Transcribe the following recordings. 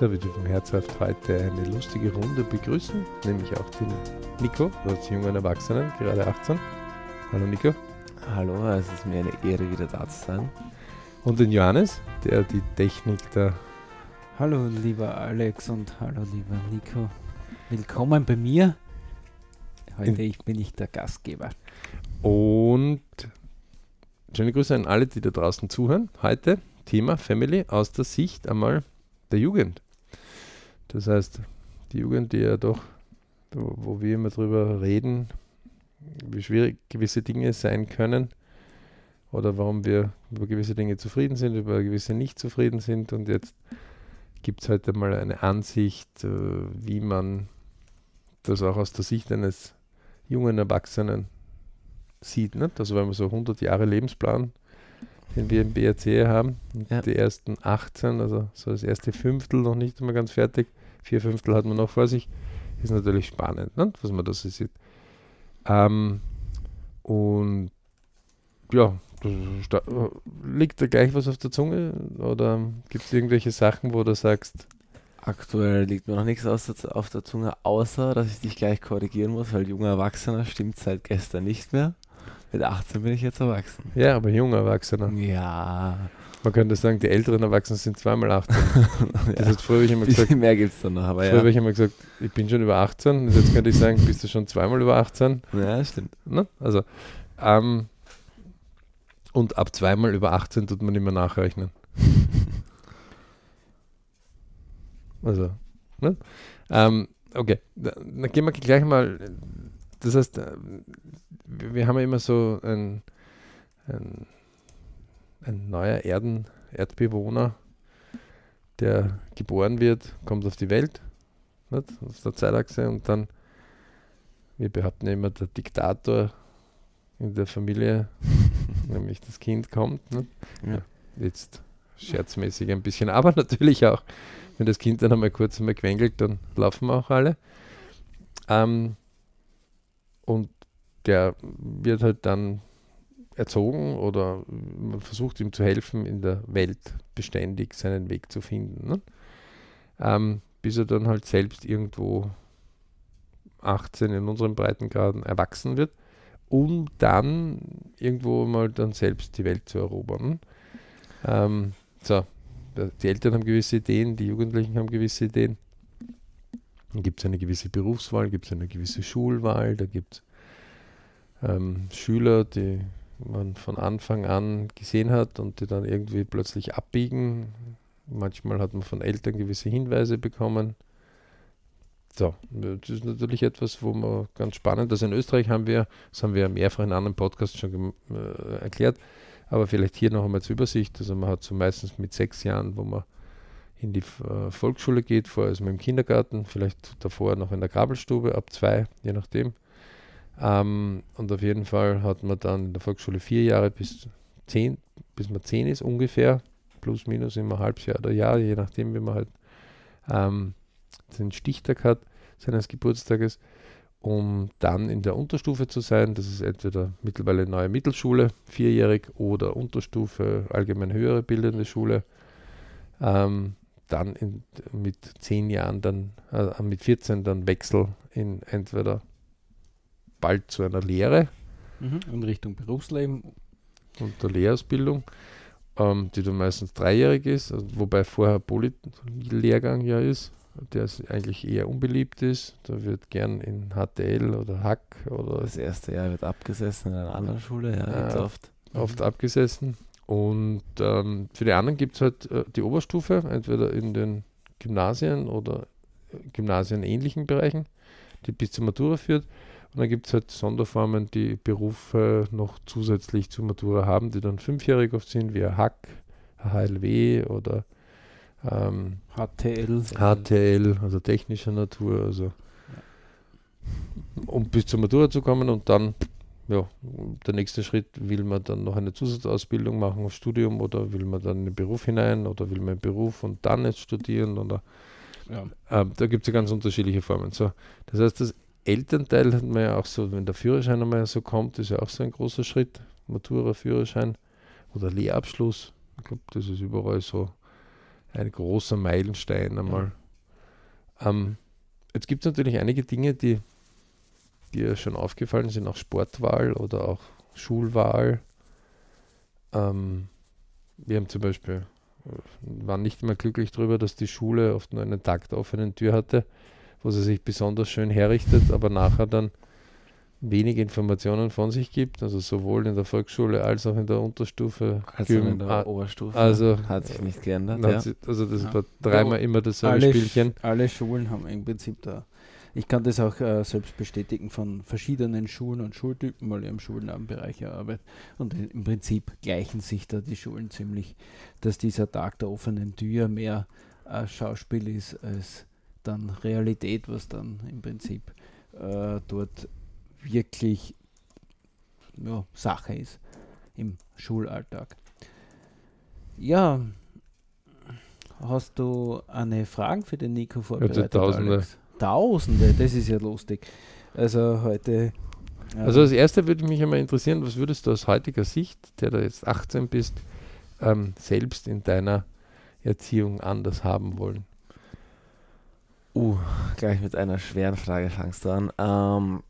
So, wir dürfen herzhaft heute eine lustige Runde begrüßen, nämlich auch den Nico, als jungen Erwachsenen, gerade 18. Hallo Nico. Hallo, es ist mir eine Ehre, wieder da zu sein. Und den Johannes, der die Technik da. Hallo lieber Alex und hallo lieber Nico. Willkommen bei mir. Heute ich bin ich der Gastgeber. Und schöne Grüße an alle, die da draußen zuhören. Heute Thema Family aus der Sicht einmal der Jugend. Das heißt, die Jugend, die ja doch, wo wir immer drüber reden, wie schwierig gewisse Dinge sein können oder warum wir über gewisse Dinge zufrieden sind, über gewisse nicht zufrieden sind. Und jetzt gibt es heute mal eine Ansicht, äh, wie man das auch aus der Sicht eines jungen Erwachsenen sieht. Nicht? Also wenn man so 100 Jahre Lebensplan den wir im BRC haben. Ja. Die ersten 18, also so das erste Fünftel noch nicht einmal ganz fertig. Vier Fünftel hat man noch vor sich. Ist natürlich spannend, ne? was man da so sieht. Ähm, und ja, liegt da gleich was auf der Zunge? Oder gibt es irgendwelche Sachen, wo du sagst, Aktuell liegt mir noch nichts auf der Zunge, außer dass ich dich gleich korrigieren muss, weil junger Erwachsener stimmt seit gestern nicht mehr. Mit 18 bin ich jetzt erwachsen. Ja, aber junger Erwachsener. Ja. Man könnte sagen, die älteren Erwachsenen sind zweimal 18. das hat früher ich immer gesagt. mehr gibt es dann noch, aber früher ja. habe ich immer gesagt, ich bin schon über 18. Und jetzt könnte ich sagen, bist du schon zweimal über 18. Ja, stimmt. Ne? Also, ähm, und ab zweimal über 18 tut man immer nachrechnen. also, ne? Ähm, okay, dann gehen wir gleich mal. Das heißt, wir haben ja immer so ein, ein, ein neuer Erden, Erdbewohner, der geboren wird, kommt auf die Welt, nicht? auf der Zeitachse und dann, wir behaupten immer, der Diktator in der Familie, nämlich das Kind kommt. Ja. Jetzt scherzmäßig ein bisschen, aber natürlich auch, wenn das Kind dann einmal kurz einmal quengelt, dann laufen auch alle. Ähm, und der wird halt dann erzogen oder man versucht ihm zu helfen, in der Welt beständig seinen Weg zu finden. Ne? Ähm, bis er dann halt selbst irgendwo 18 in unseren Breitengraden erwachsen wird, um dann irgendwo mal dann selbst die Welt zu erobern. Ähm, so, die Eltern haben gewisse Ideen, die Jugendlichen haben gewisse Ideen. Dann gibt es eine gewisse Berufswahl, gibt es eine gewisse Schulwahl, da gibt es ähm, Schüler, die man von Anfang an gesehen hat und die dann irgendwie plötzlich abbiegen. Manchmal hat man von Eltern gewisse Hinweise bekommen. So, das ist natürlich etwas, wo man ganz spannend, also in Österreich haben wir, das haben wir mehrfach in anderen Podcasts schon äh, erklärt, aber vielleicht hier noch einmal zur Übersicht. Also man hat so meistens mit sechs Jahren, wo man in die äh, Volksschule geht, vorher ist man im Kindergarten, vielleicht davor noch in der Krabbelstube, ab zwei, je nachdem. Ähm, und auf jeden Fall hat man dann in der Volksschule vier Jahre bis zehn, bis man zehn ist ungefähr, plus minus immer halbes Jahr oder Jahr, je nachdem, wie man halt ähm, den Stichtag hat seines Geburtstages, um dann in der Unterstufe zu sein. Das ist entweder mittlerweile neue Mittelschule, vierjährig, oder Unterstufe, allgemein höhere bildende Schule. Ähm, dann in, mit zehn Jahren dann, äh, mit 14 dann Wechsel in entweder bald zu einer Lehre. Mhm, in Richtung Berufsleben. Und der Lehrausbildung, ähm, die dann meistens dreijährig ist, also wobei vorher Poly-Lehrgang ja ist, der eigentlich eher unbeliebt ist. Da wird gern in HTL oder Hack oder. Das erste Jahr wird abgesessen in einer anderen Schule, ja, äh, oft. Oft mhm. abgesessen. Und ähm, für die anderen gibt es halt äh, die Oberstufe, entweder in den Gymnasien oder äh, Gymnasien-ähnlichen Bereichen, die bis zur Matura führt. Und dann gibt es halt Sonderformen, die Berufe noch zusätzlich zur Matura haben, die dann fünfjährig oft sind, wie Hack, HLW oder ähm, HTL. HTL, also technischer Natur. Also, um bis zur Matura zu kommen und dann, ja, der nächste Schritt, will man dann noch eine Zusatzausbildung machen, auf Studium oder will man dann in den Beruf hinein oder will man einen Beruf und dann jetzt studieren oder ja. äh, da gibt es ja ganz unterschiedliche Formen. So, das heißt, das Elternteil hat man ja auch so, wenn der Führerschein einmal so kommt, ist ja auch so ein großer Schritt. Matura, Führerschein oder Lehrabschluss. Ich glaube, das ist überall so ein großer Meilenstein einmal. Ähm, jetzt gibt es natürlich einige Dinge, die dir schon aufgefallen sind, auch Sportwahl oder auch Schulwahl. Ähm, wir haben zum Beispiel, äh, waren nicht immer glücklich darüber, dass die Schule oft nur einen der offenen Tür hatte, wo sie sich besonders schön herrichtet, aber nachher dann wenig Informationen von sich gibt, also sowohl in der Volksschule als auch in der Unterstufe. Also in Gym- der ah, Oberstufe. also hat sich nicht geändert. Ja. sie- also das Ja. war dreimal immer dasselbe alle, Spielchen. Sch- alle Schulen haben im Prinzip da. Ich kann das auch äh, selbst bestätigen von verschiedenen Schulen und Schultypen, weil ich im Schulnamenbereich arbeite. Und im Prinzip gleichen sich da die Schulen ziemlich, dass dieser Tag der offenen Tür mehr äh, Schauspiel ist als dann Realität, was dann im Prinzip äh, dort wirklich ja, Sache ist im Schulalltag. Ja, hast du eine Frage für den Nico vorbereitet? Tausende. Alex? Tausende, das ist ja lustig. Also heute. äh, Also als erster würde mich einmal interessieren, was würdest du aus heutiger Sicht, der du jetzt 18 bist, ähm, selbst in deiner Erziehung anders haben wollen? Uh, gleich mit einer schweren Frage fangst du an. Ähm,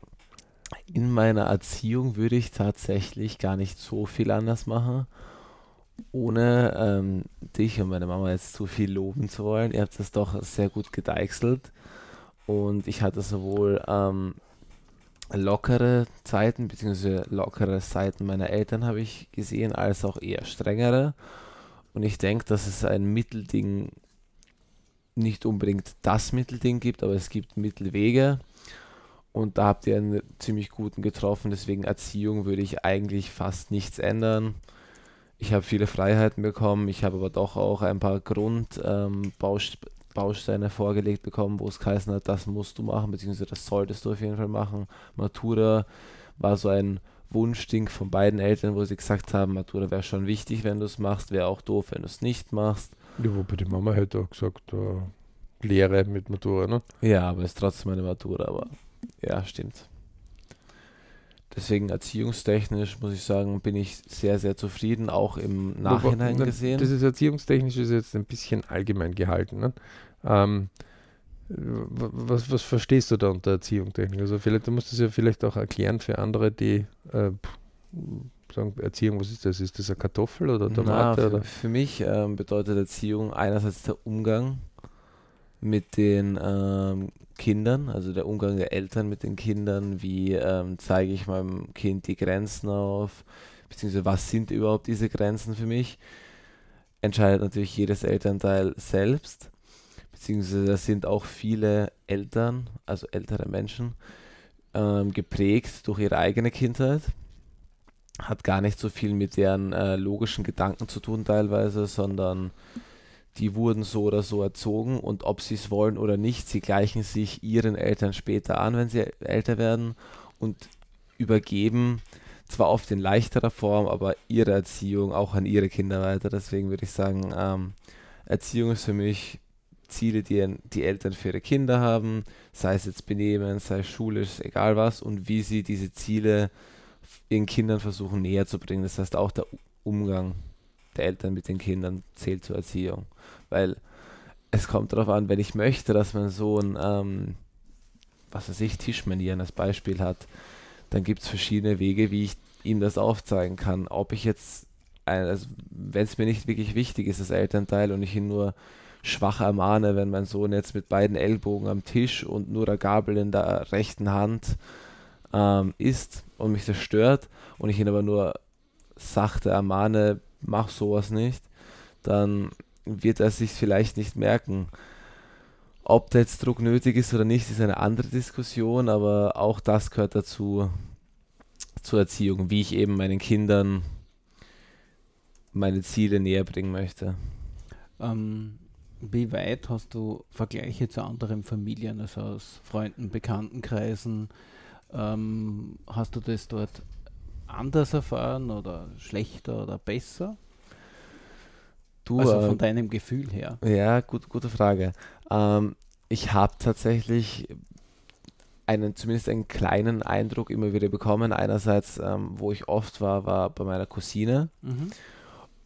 in meiner Erziehung würde ich tatsächlich gar nicht so viel anders machen, ohne ähm, dich und meine Mama jetzt zu viel loben zu wollen. Ihr habt das doch sehr gut gedeichselt und ich hatte sowohl ähm, lockere Zeiten, beziehungsweise lockere Seiten meiner Eltern habe ich gesehen, als auch eher strengere. Und ich denke, dass es ein Mittelding nicht unbedingt das Mittelding gibt, aber es gibt Mittelwege. Und da habt ihr einen ziemlich guten getroffen. Deswegen Erziehung würde ich eigentlich fast nichts ändern. Ich habe viele Freiheiten bekommen. Ich habe aber doch auch ein paar Grundbausteine vorgelegt bekommen, wo es geheißen hat, das musst du machen, beziehungsweise das solltest du auf jeden Fall machen. Matura war so ein Wunschding von beiden Eltern, wo sie gesagt haben, Matura wäre schon wichtig, wenn du es machst, wäre auch doof, wenn du es nicht machst. Ja, wobei die Mama hätte auch gesagt, äh, Lehre mit Matura, ne? Ja, aber es ist trotzdem eine Matura, aber ja, stimmt. Deswegen erziehungstechnisch muss ich sagen, bin ich sehr, sehr zufrieden, auch im Nachhinein Wobei- gesehen. Das ist erziehungstechnisch ist jetzt ein bisschen allgemein gehalten. Ne? Ähm, was, was verstehst du da unter Erziehungstechnik? Also vielleicht, du musst es ja vielleicht auch erklären für andere, die äh, sagen, Erziehung, was ist das? Ist das eine Kartoffel oder Na, Tomate? für, oder? für mich ähm, bedeutet Erziehung einerseits der Umgang mit den ähm, Kindern, also der Umgang der Eltern mit den Kindern, wie ähm, zeige ich meinem Kind die Grenzen auf, beziehungsweise was sind überhaupt diese Grenzen für mich, entscheidet natürlich jedes Elternteil selbst, beziehungsweise da sind auch viele Eltern, also ältere Menschen, ähm, geprägt durch ihre eigene Kindheit hat gar nicht so viel mit deren äh, logischen Gedanken zu tun teilweise, sondern die wurden so oder so erzogen und ob sie es wollen oder nicht, sie gleichen sich ihren Eltern später an, wenn sie älter werden und übergeben zwar oft in leichterer Form, aber ihre Erziehung auch an ihre Kinder weiter. Deswegen würde ich sagen, ähm, Erziehung ist für mich Ziele, die die Eltern für ihre Kinder haben, sei es jetzt Benehmen, sei es schulisch, egal was, und wie sie diese Ziele ihren Kindern versuchen näher zu bringen. Das heißt, auch der Umgang der Eltern mit den Kindern zählt zur Erziehung. Weil es kommt darauf an, wenn ich möchte, dass mein Sohn, ähm, was weiß ich, Tischmanieren als Beispiel hat, dann gibt es verschiedene Wege, wie ich ihm das aufzeigen kann. Ob ich jetzt, also wenn es mir nicht wirklich wichtig ist, das Elternteil, und ich ihn nur schwach ermahne, wenn mein Sohn jetzt mit beiden Ellbogen am Tisch und nur der Gabel in der rechten Hand ähm, isst und mich das stört und ich ihn aber nur sachte ermahne, mach sowas nicht, dann wird er sich vielleicht nicht merken. Ob da jetzt Druck nötig ist oder nicht, ist eine andere Diskussion, aber auch das gehört dazu zur Erziehung, wie ich eben meinen Kindern meine Ziele näher bringen möchte. Ähm, wie weit hast du Vergleiche zu anderen Familien, also aus Freunden, Bekanntenkreisen? Ähm, hast du das dort anders erfahren oder schlechter oder besser? Du, also äh, von deinem Gefühl her. Ja, gut, gute Frage. Ähm, ich habe tatsächlich einen, zumindest einen kleinen Eindruck immer wieder bekommen. Einerseits, ähm, wo ich oft war, war bei meiner Cousine. Mhm.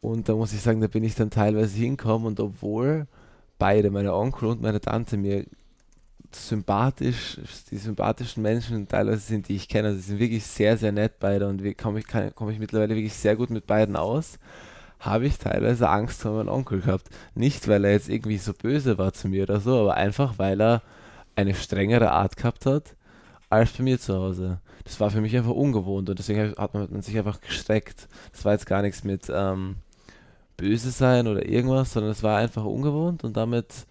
Und da muss ich sagen, da bin ich dann teilweise hingekommen und obwohl beide, meine Onkel und meine Tante, mir sympathisch, die sympathischen Menschen teilweise sind, die ich kenne. Also sie sind wirklich sehr, sehr nett beide und wie komme ich, komme ich mittlerweile wirklich sehr gut mit beiden aus. Habe ich teilweise Angst vor meinem Onkel gehabt. Nicht, weil er jetzt irgendwie so böse war zu mir oder so, aber einfach, weil er eine strengere Art gehabt hat als bei mir zu Hause. Das war für mich einfach ungewohnt und deswegen hat man sich einfach gestreckt. Das war jetzt gar nichts mit ähm, böse sein oder irgendwas, sondern es war einfach ungewohnt und damit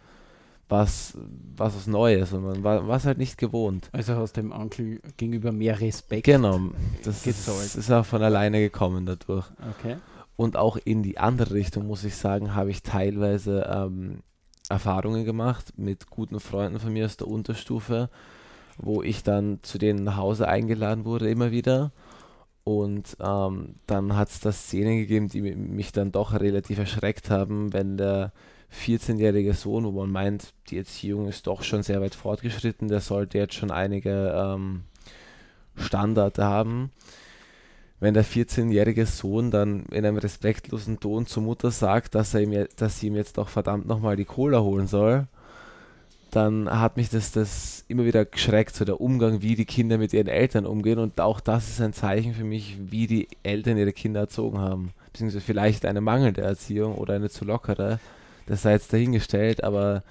was, was was Neues und man war es halt nicht gewohnt. Also aus dem Onkel gegenüber mehr Respekt. Genau, das ist, ist, auch von alleine gekommen dadurch. Okay. Und auch in die andere Richtung, muss ich sagen, habe ich teilweise ähm, Erfahrungen gemacht mit guten Freunden von mir aus der Unterstufe, wo ich dann zu denen nach Hause eingeladen wurde, immer wieder. Und ähm, dann hat es da Szenen gegeben, die mich dann doch relativ erschreckt haben, wenn der 14-jährige Sohn, wo man meint, die Erziehung ist doch schon sehr weit fortgeschritten, der sollte jetzt schon einige ähm, Standards haben. Wenn der 14-jährige Sohn dann in einem respektlosen Ton zur Mutter sagt, dass, er ihm, dass sie ihm jetzt doch verdammt nochmal die Cola holen soll, dann hat mich das, das immer wieder geschreckt, so der Umgang, wie die Kinder mit ihren Eltern umgehen. Und auch das ist ein Zeichen für mich, wie die Eltern ihre Kinder erzogen haben. Beziehungsweise vielleicht eine mangelnde Erziehung oder eine zu lockere das sei jetzt dahingestellt, aber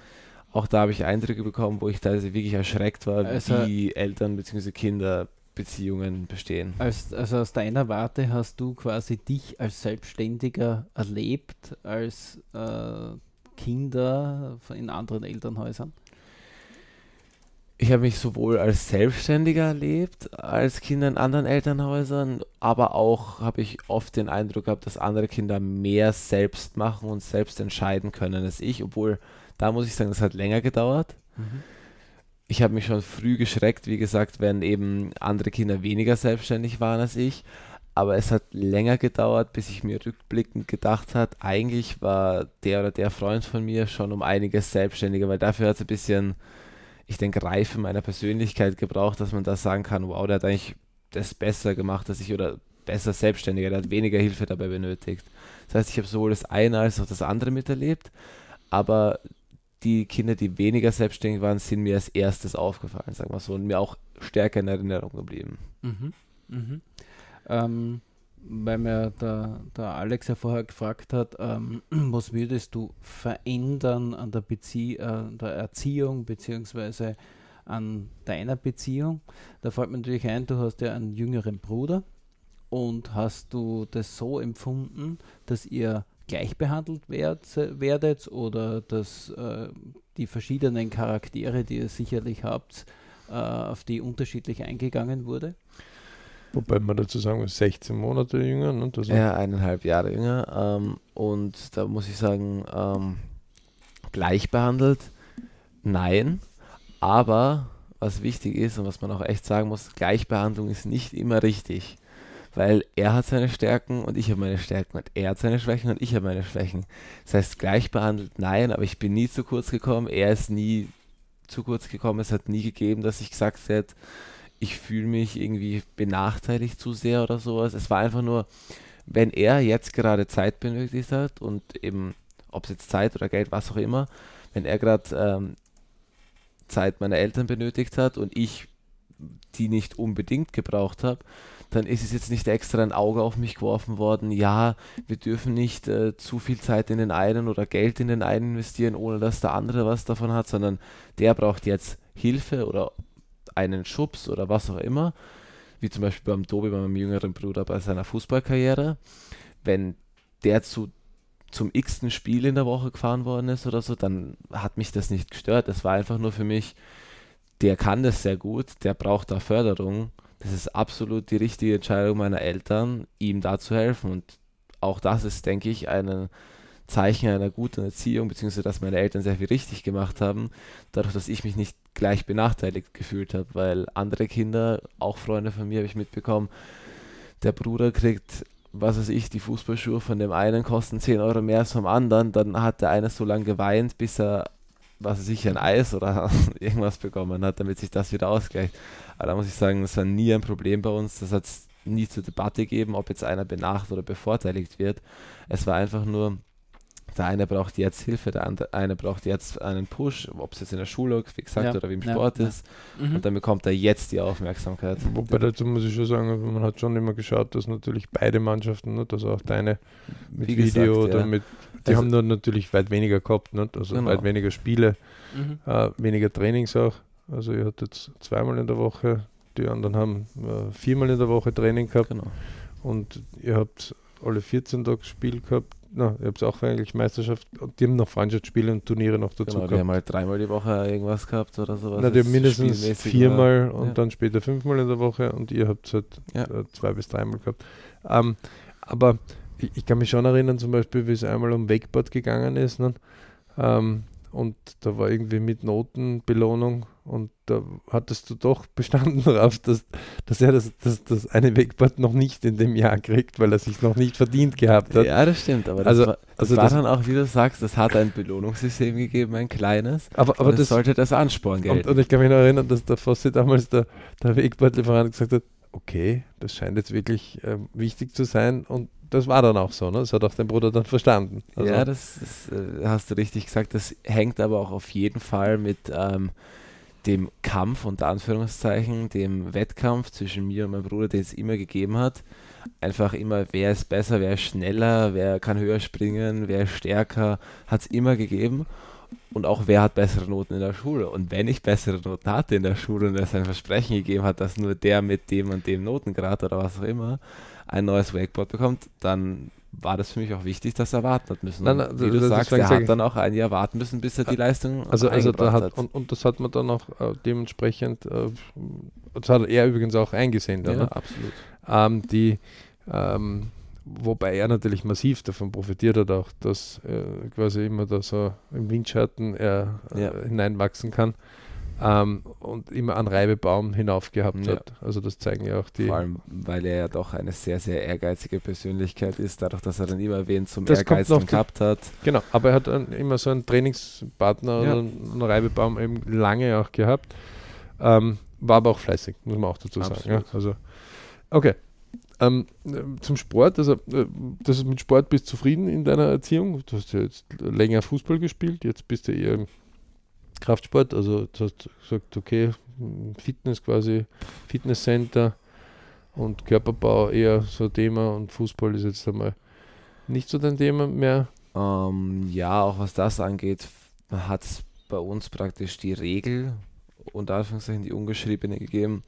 auch da habe ich Eindrücke bekommen, wo ich teilweise wirklich erschreckt war, also, wie Eltern bzw. Kinderbeziehungen bestehen. Als, also aus deiner Warte hast du quasi dich als Selbstständiger erlebt, als äh, Kinder in anderen Elternhäusern? Ich habe mich sowohl als Selbstständiger erlebt, als Kinder in anderen Elternhäusern, aber auch habe ich oft den Eindruck gehabt, dass andere Kinder mehr selbst machen und selbst entscheiden können als ich, obwohl da muss ich sagen, das hat länger gedauert. Mhm. Ich habe mich schon früh geschreckt, wie gesagt, wenn eben andere Kinder weniger selbstständig waren als ich. Aber es hat länger gedauert, bis ich mir rückblickend gedacht habe, eigentlich war der oder der Freund von mir schon um einiges selbstständiger, weil dafür hat es ein bisschen ich denke, Reife meiner Persönlichkeit gebraucht, dass man da sagen kann, wow, der hat eigentlich das besser gemacht als ich oder besser selbstständiger, der hat weniger Hilfe dabei benötigt. Das heißt, ich habe sowohl das eine als auch das andere miterlebt, aber die Kinder, die weniger selbstständig waren, sind mir als erstes aufgefallen, sagen wir so, und mir auch stärker in Erinnerung geblieben. Mhm. Mhm. Ähm, weil mir der, der Alex ja vorher gefragt hat, ähm, was würdest du verändern an der, Bezie äh, der Erziehung beziehungsweise an deiner Beziehung? Da fällt mir natürlich ein, du hast ja einen jüngeren Bruder und hast du das so empfunden, dass ihr gleich behandelt werd, werdet oder dass äh, die verschiedenen Charaktere, die ihr sicherlich habt, äh, auf die unterschiedlich eingegangen wurde? Wobei man dazu sagen muss, 16 Monate jünger. Ne? Das ja, eineinhalb Jahre jünger. Ähm, und da muss ich sagen, ähm, gleich behandelt, nein. Aber was wichtig ist und was man auch echt sagen muss, Gleichbehandlung ist nicht immer richtig. Weil er hat seine Stärken und ich habe meine Stärken und er hat seine Schwächen und ich habe meine Schwächen. Das heißt, gleich behandelt, nein, aber ich bin nie zu kurz gekommen, er ist nie zu kurz gekommen, es hat nie gegeben, dass ich gesagt hätte, ich fühle mich irgendwie benachteiligt zu sehr oder sowas. Es war einfach nur, wenn er jetzt gerade Zeit benötigt hat und eben, ob es jetzt Zeit oder Geld, was auch immer, wenn er gerade ähm, Zeit meiner Eltern benötigt hat und ich die nicht unbedingt gebraucht habe, dann ist es jetzt nicht extra ein Auge auf mich geworfen worden, ja, wir dürfen nicht äh, zu viel Zeit in den einen oder Geld in den einen investieren, ohne dass der andere was davon hat, sondern der braucht jetzt Hilfe oder einen Schubs oder was auch immer, wie zum Beispiel beim Tobi, bei meinem jüngeren Bruder bei seiner Fußballkarriere, wenn der zu zum x-ten Spiel in der Woche gefahren worden ist oder so, dann hat mich das nicht gestört. Es war einfach nur für mich, der kann das sehr gut, der braucht da Förderung. Das ist absolut die richtige Entscheidung meiner Eltern, ihm da zu helfen. Und auch das ist, denke ich, eine, Zeichen einer guten Erziehung, beziehungsweise dass meine Eltern sehr viel richtig gemacht haben, dadurch, dass ich mich nicht gleich benachteiligt gefühlt habe, weil andere Kinder, auch Freunde von mir, habe ich mitbekommen, der Bruder kriegt, was weiß ich, die Fußballschuhe von dem einen kosten 10 Euro mehr als vom anderen, dann hat der eine so lange geweint, bis er, was weiß ich, ein Eis oder irgendwas bekommen hat, damit sich das wieder ausgleicht. Aber da muss ich sagen, das war nie ein Problem bei uns, das hat nie zur Debatte gegeben, ob jetzt einer benachteiligt oder bevorteiligt wird. Es war einfach nur, der eine braucht jetzt Hilfe, der andere eine braucht jetzt einen Push, ob es jetzt in der Schule, wie gesagt, Ja, oder wie im Sport ja. ist. Mhm. Und dann bekommt er jetzt die Aufmerksamkeit. Wobei dazu muss ich schon sagen, man hat schon immer geschaut, dass natürlich beide Mannschaften, nicht? also auch deine mit Wie Video gesagt, oder ja. mit, die Also- haben dann natürlich weit weniger gehabt, nicht? also Genau. weit weniger Spiele, Mhm. äh, weniger Trainings auch. Also ihr hattet zweimal in der Woche, die anderen haben äh, viermal in der Woche Training gehabt Genau. und ihr habt alle 14 Tage Spiel gehabt. Na, ihr habt auch eigentlich Meisterschaft und die haben noch Freundschaftsspiele und Turniere noch dazu Genau, die gehabt. haben halt dreimal die Woche irgendwas gehabt oder sowas. Na, die haben mindestens viermal und Ja. dann später fünfmal in der Woche und ihr habt halt Ja. äh, zwei bis dreimal gehabt. Ähm, aber ich, ich kann mich schon erinnern, zum Beispiel, wie es einmal um Wakeboard gegangen ist. Ne? Ähm, und da war irgendwie mit Notenbelohnung und da hattest du doch bestanden darauf, dass, dass er das, das, das eine Wakeboard noch nicht in dem Jahr kriegt, weil er sich noch nicht verdient gehabt hat. Ja, das stimmt, aber das Also- war, das also war das- dann auch, wie du sagst, das hat ein Belohnungssystem gegeben, ein kleines. Aber, aber das, sollte das Ansporn Und, gelten. und ich kann mich noch erinnern, dass der Fossi damals der, der Wegbordlieferant gesagt hat, okay, das scheint jetzt wirklich ähm, wichtig zu sein und das war dann auch so, ne? Das hat auch dein Bruder dann verstanden. Also, ja, das, ist, äh, hast du richtig gesagt. Das hängt aber auch auf jeden Fall mit ähm, dem Kampf, unter Anführungszeichen, dem Wettkampf zwischen mir und meinem Bruder, den es immer gegeben hat. Einfach immer, wer ist besser, wer ist schneller, wer kann höher springen, wer ist stärker, hat es immer gegeben. Und auch wer hat bessere Noten in der Schule. Und wenn ich bessere Noten hatte in der Schule und es ein Versprechen gegeben hat, dass nur der mit dem und dem Notengrad oder was auch immer ein neues Wakeboard bekommt, dann war das für mich auch wichtig, dass er warten hat müssen. Nein, nein, wie du sagst, er hat dann auch ein Jahr warten müssen, bis er die Leistung also, also da eingebracht hat, und, und das hat man dann auch äh, dementsprechend, äh, das hat er übrigens auch eingesehen. Dann, ja, ne? absolut. ähm, die, ähm, wobei er natürlich massiv davon profitiert hat, auch, dass äh, quasi immer da so im Windschatten er äh, Ja. hineinwachsen kann ähm, und immer einen Reibebaum hinauf gehabt Ja. hat. Also das zeigen ja auch die. Vor allem, weil er ja doch eine sehr, sehr ehrgeizige Persönlichkeit ist, dadurch, dass er dann immer wen zum Das noch gehabt hat. Genau, aber er hat ein, immer so einen Trainingspartner Ja. oder einen Reibebaum eben lange auch gehabt. Ähm, war aber auch fleißig, muss man auch dazu sagen. Ja? Absolut. Also, okay. Ähm, äh, zum Sport, also äh, das mit Sport bist du zufrieden in deiner Erziehung. Du hast ja jetzt länger Fußball gespielt, jetzt bist du eher Kraftsport, also du hast gesagt, okay, Fitness quasi, Fitnesscenter und Körperbau eher so ein Thema und Fußball ist jetzt einmal nicht so dein Thema mehr. Ähm, ja, auch was das angeht, hat es bei uns praktisch die Regel, unter Anführungszeichen die ungeschriebene gegeben.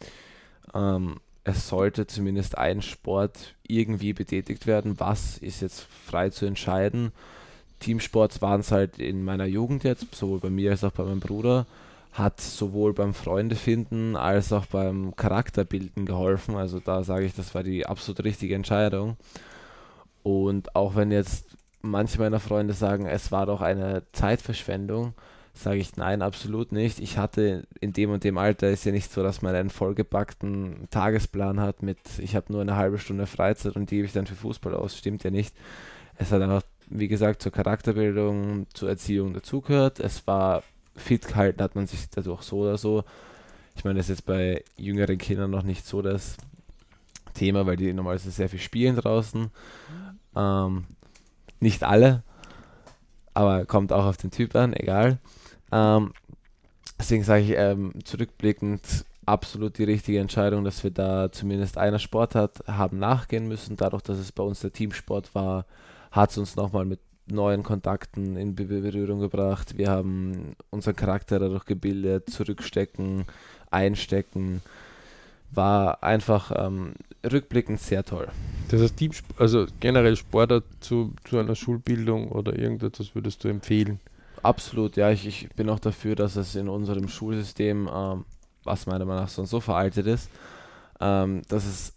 Ähm, es sollte zumindest ein Sport irgendwie betätigt werden. Was ist jetzt frei zu entscheiden? Teamsports waren es halt in meiner Jugend jetzt, sowohl bei mir als auch bei meinem Bruder. Hat sowohl beim Freundefinden als auch beim Charakterbilden geholfen. Also da sage ich, das war die absolut richtige Entscheidung. Und auch wenn jetzt manche meiner Freunde sagen, es war doch eine Zeitverschwendung, sage ich nein, absolut nicht. Ich hatte in dem und dem Alter ist ja nicht so, dass man einen vollgepackten Tagesplan hat mit, ich habe nur eine halbe Stunde Freizeit und die gebe ich dann für Fußball aus. Stimmt ja nicht. Es hat einfach, wie gesagt, zur Charakterbildung, zur Erziehung dazugehört. Es war fit gehalten, hat man sich dadurch so oder so. Ich meine, das ist jetzt bei jüngeren Kindern noch nicht so das Thema, weil die normalerweise sehr viel spielen draußen. Ähm, nicht alle, aber kommt auch auf den Typ an, egal. Ähm, deswegen sage ich ähm, zurückblickend absolut die richtige Entscheidung, dass wir da zumindest einer Sportart haben nachgehen müssen. Dadurch, dass es bei uns der Teamsport war, hat es uns nochmal mit neuen Kontakten in Be- Berührung gebracht. Wir haben unseren Charakter dadurch gebildet, zurückstecken, einstecken. War einfach ähm, rückblickend sehr toll. Das heißt, Team, also generell Sportart zu, zu einer Schulbildung oder irgendetwas würdest du empfehlen? Absolut, ja, ich, ich bin auch dafür, dass es in unserem Schulsystem, ähm, was meiner Meinung nach schon so veraltet ist, ähm, dass es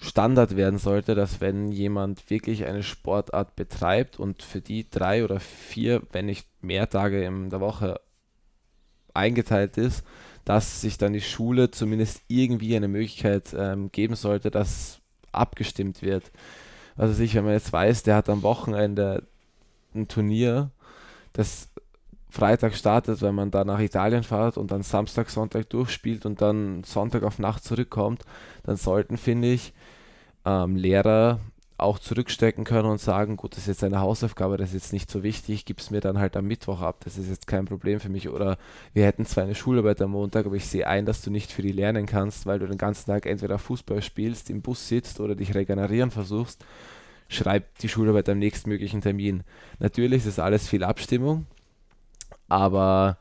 Standard werden sollte, dass wenn jemand wirklich eine Sportart betreibt und für die drei oder vier, wenn nicht mehr Tage in der Woche eingeteilt ist, dass sich dann die Schule zumindest irgendwie eine Möglichkeit ähm, geben sollte, dass abgestimmt wird. Also ich, wenn man jetzt weiß, der hat am Wochenende ein Turnier, das Freitag startet, wenn man da nach Italien fährt und dann Samstag, Sonntag durchspielt und dann Sonntag auf Nacht zurückkommt, dann sollten, finde ich, ähm, Lehrer auch zurückstecken können und sagen, gut, das ist jetzt eine Hausaufgabe, das ist jetzt nicht so wichtig, gib es mir dann halt am Mittwoch ab, das ist jetzt kein Problem für mich. Oder wir hätten zwar eine Schularbeit am Montag, aber ich sehe ein, dass du nicht für die lernen kannst, weil du den ganzen Tag entweder Fußball spielst, im Bus sitzt oder dich regenerieren versuchst. Schreib die Schularbeit am nächstmöglichen Termin. Natürlich ist alles viel Abstimmung, aber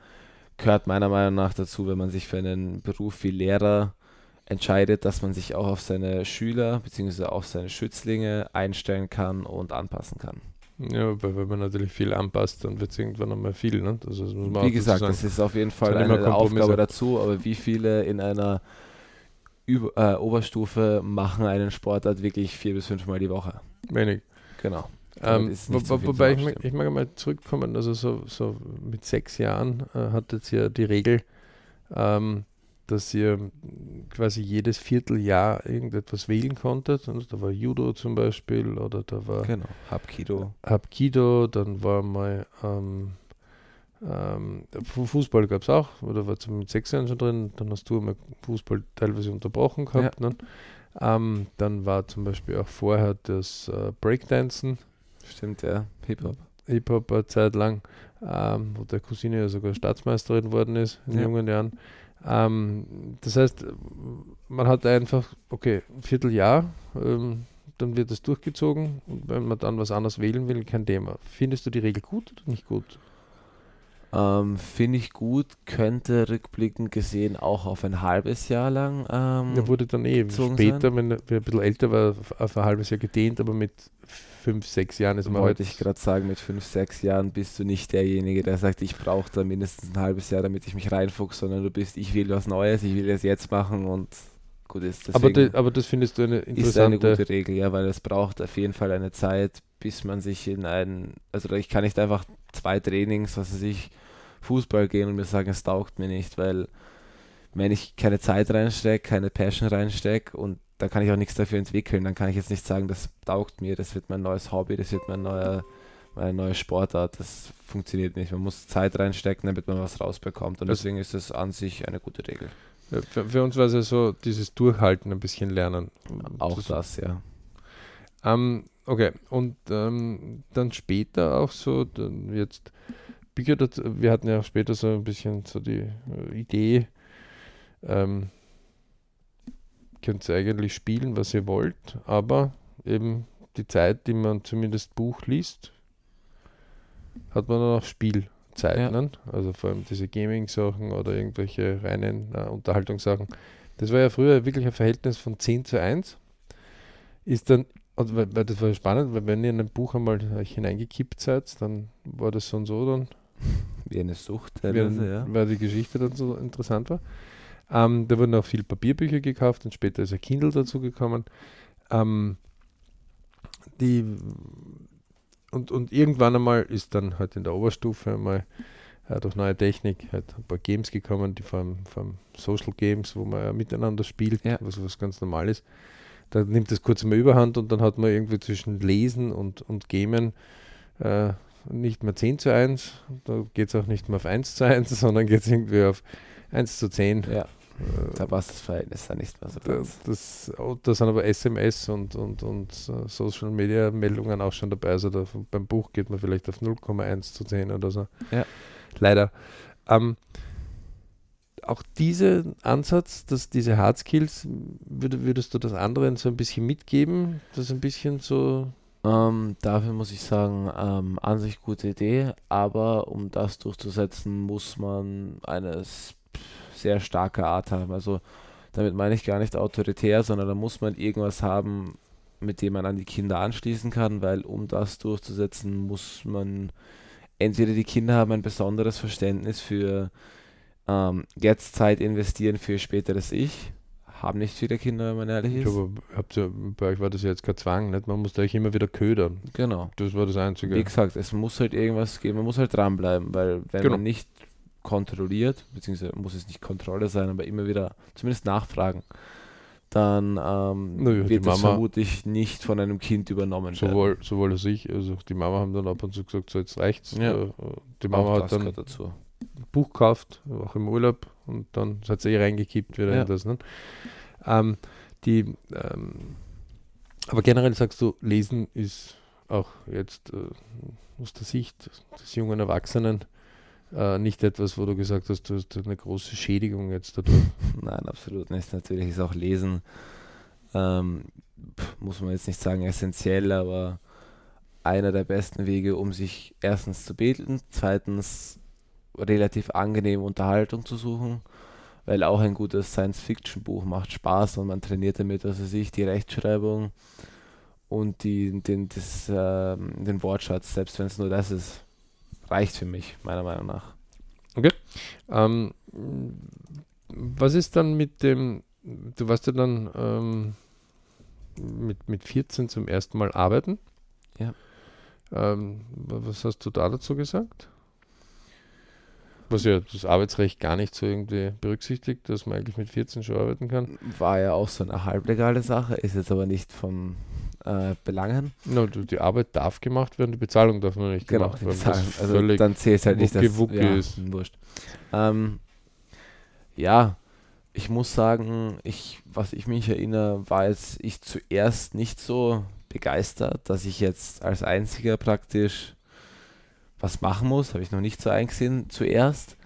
gehört meiner Meinung nach dazu, wenn man sich für einen Beruf wie Lehrer entscheidet, dass man sich auch auf seine Schüler bzw. auf seine Schützlinge einstellen kann und anpassen kann. Ja, aber wenn man natürlich viel anpasst, dann wird es irgendwann einmal viel. Ne? Das Wie gesagt, das ist auf jeden Fall eine Aufgabe dazu, aber wie viele in einer Über äh, Oberstufe machen einen Sportart wirklich vier bis fünfmal die Woche? Wenig. Genau. Ähm, wo, wo, wobei ich mag, ich mag mal zurückkommen, also so, so mit sechs Jahren äh, hat jetzt ja die Regel, ähm, dass ihr quasi jedes Vierteljahr irgendetwas wählen konntet. Und da war Judo zum Beispiel oder da war genau. Hapkido. Hapkido, dann war mal ähm, ähm, Fußball gab es auch, oder war mit sechs Jahren schon drin, dann hast du mal Fußball teilweise unterbrochen gehabt. Ja. Ne? Ähm, dann war zum Beispiel auch vorher das äh, Breakdancen. Stimmt, ja, Hip-Hop. Hip-Hop eine Zeit lang, ähm, wo der Cousine ja sogar Staatsmeisterin worden ist in ja. jungen Jahren. Ähm, das heißt, man hat einfach, okay, ein Vierteljahr, ähm, dann wird das durchgezogen und wenn man dann was anderes wählen will, kein Thema. Findest du die Regel gut oder nicht gut? Ähm, Finde ich gut, könnte rückblickend gesehen auch auf ein halbes Jahr lang. Ähm, ja, wurde dann eh später, sein. wenn er ein bisschen älter war, auf ein halbes Jahr gedehnt, aber mit fünf, sechs Jahren ist man Wollte ich gerade sagen, mit fünf, sechs Jahren bist du nicht derjenige, der sagt, ich brauche da mindestens ein halbes Jahr, damit ich mich reinfuchse, sondern du bist, ich will was Neues, ich will es jetzt machen und gut ist. Aber, de, aber das findest du eine interessante... Ist eine gute Regel, ja, weil es braucht auf jeden Fall eine Zeit, bis man sich in einen, also ich kann nicht einfach zwei Trainings, was weiß ich, Fußball gehen und mir sagen, es taugt mir nicht, weil wenn ich keine Zeit reinstecke, keine Passion reinstecke und da kann ich auch nichts dafür entwickeln, dann kann ich jetzt nicht sagen, das taugt mir, das wird mein neues Hobby, das wird mein neuer, meine neue Sportart. Das funktioniert nicht. Man muss Zeit reinstecken, damit man was rausbekommt. Und deswegen ist es an sich eine gute Regel. Für, für, uns war es ja so, dieses Durchhalten ein bisschen lernen. Auch das, das ja. Ähm, okay, und ähm, dann später auch so, dann jetzt Bücher, wir hatten ja später so ein bisschen so die äh, Idee, ähm, könnt ihr eigentlich spielen, was ihr wollt, aber eben die Zeit, die man zumindest Buch liest, hat man dann auch Spielzeit. Ja. Also vor allem diese Gaming-Sachen oder irgendwelche reinen äh, Unterhaltungssachen. Das war ja früher wirklich ein Verhältnis von 10 zu 1. Ist dann, und weil, weil das war spannend, weil wenn ihr in ein Buch einmal hineingekippt seid, dann war das so und so dann wie eine Sucht, teilweise, ja. weil die Geschichte dann so interessant war. Ähm, da wurden auch viele Papierbücher gekauft und später ist ein Kindle dazu gekommen. Ähm, die und, und irgendwann einmal ist dann halt in der Oberstufe einmal äh, durch neue Technik halt ein paar Games gekommen, die vor allem Social Games, wo man ja miteinander spielt, ja. was, was ganz normal ist. Da nimmt das kurz mal überhand und dann hat man irgendwie zwischen Lesen und, und Gamen äh, nicht mehr 10 zu 1, da geht es auch nicht mehr auf 1 zu 1, sondern geht es irgendwie auf 1 zu 10. Ja. Da passt das Verhältnis dann nicht mehr so ganz. Das, das, sind aber SMS und, und, und Social Media Meldungen auch schon dabei. Also da, beim Buch geht man vielleicht auf 0,1 zu 10 oder so. Ja. Leider. Ähm, auch dieser Ansatz, dass diese Hard Skills, würd, würdest du das anderen so ein bisschen mitgeben, das ein bisschen so ähm, dafür muss ich sagen, ähm, an sich gute Idee, aber um das durchzusetzen, muss man eine sehr starke Art haben. Also damit meine ich gar nicht autoritär, sondern da muss man irgendwas haben, mit dem man an die Kinder anschließen kann, weil um das durchzusetzen, muss man entweder die Kinder haben ein besonderes Verständnis für ähm, jetzt Zeit investieren für späteres Ich haben nicht viele Kinder, wenn man ehrlich ist. Aber habt ihr, bei euch war das ja jetzt kein Zwang, nicht? Man musste euch immer wieder ködern. Genau. Das war das Einzige. Wie gesagt, es muss halt irgendwas geben, man muss halt dranbleiben, weil wenn genau. man nicht kontrolliert, beziehungsweise muss es nicht Kontrolle sein, aber immer wieder zumindest nachfragen, dann ähm, naja, wird das vermutlich nicht von einem Kind übernommen sowohl, werden. Sowohl als ich, also die Mama haben dann ab und zu gesagt, so jetzt reicht's. Ja. Äh, die Mama hat dann dazu. Buch gekauft, auch im Urlaub und dann hat sie eh reingekippt wieder ja. in das. Ne? Ähm, die, ähm, Aber generell sagst du, Lesen ist auch jetzt äh, aus der Sicht des jungen Erwachsenen äh, nicht etwas, wo du gesagt hast, du hast eine große Schädigung jetzt dadurch. Nein, absolut nicht. Natürlich ist auch Lesen, ähm, muss man jetzt nicht sagen essentiell, aber einer der besten Wege, um sich erstens zu beten, zweitens relativ angenehme Unterhaltung zu suchen, weil auch ein gutes Science-Fiction-Buch macht Spaß und man trainiert damit, also sich die Rechtschreibung und die, den, das, äh, den Wortschatz, selbst wenn es nur das ist, reicht für mich, meiner Meinung nach. Okay. Ähm, was ist dann mit dem, du warst ja dann ähm, mit, mit 14 zum ersten Mal arbeiten. Ja. Ähm, was hast du da dazu gesagt? Was ja das Arbeitsrecht gar nicht so irgendwie berücksichtigt, dass man eigentlich mit 14 schon arbeiten kann. War ja auch so eine halblegale Sache, ist jetzt aber nicht vom äh, Belangen. No, die Arbeit darf gemacht werden, die Bezahlung darf noch nicht genau, gemacht werden. Bezahlung, also dann zählt es halt nicht, dass ja, ist. wurscht. Ähm, ja, ich muss sagen, ich, was ich mich erinnere, war jetzt ich zuerst nicht so begeistert, dass ich jetzt als einziger praktisch was machen muss, habe ich noch nicht so eingesehen zuerst.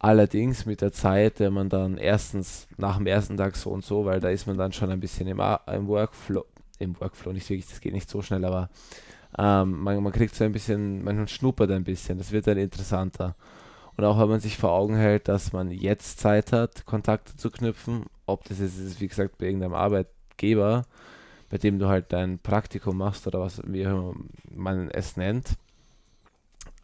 Allerdings mit der Zeit, wenn man dann erstens nach dem ersten Tag so und so, weil da ist man dann schon ein bisschen im, im Workflow, im Workflow nicht wirklich, das geht nicht so schnell, aber ähm, man, man kriegt so ein bisschen, man schnuppert ein bisschen, das wird dann interessanter. Und auch wenn man sich vor Augen hält, dass man jetzt Zeit hat, Kontakte zu knüpfen, ob das jetzt ist, wie gesagt, bei irgendeinem Arbeitgeber, bei dem du halt dein Praktikum machst oder was wie man es nennt,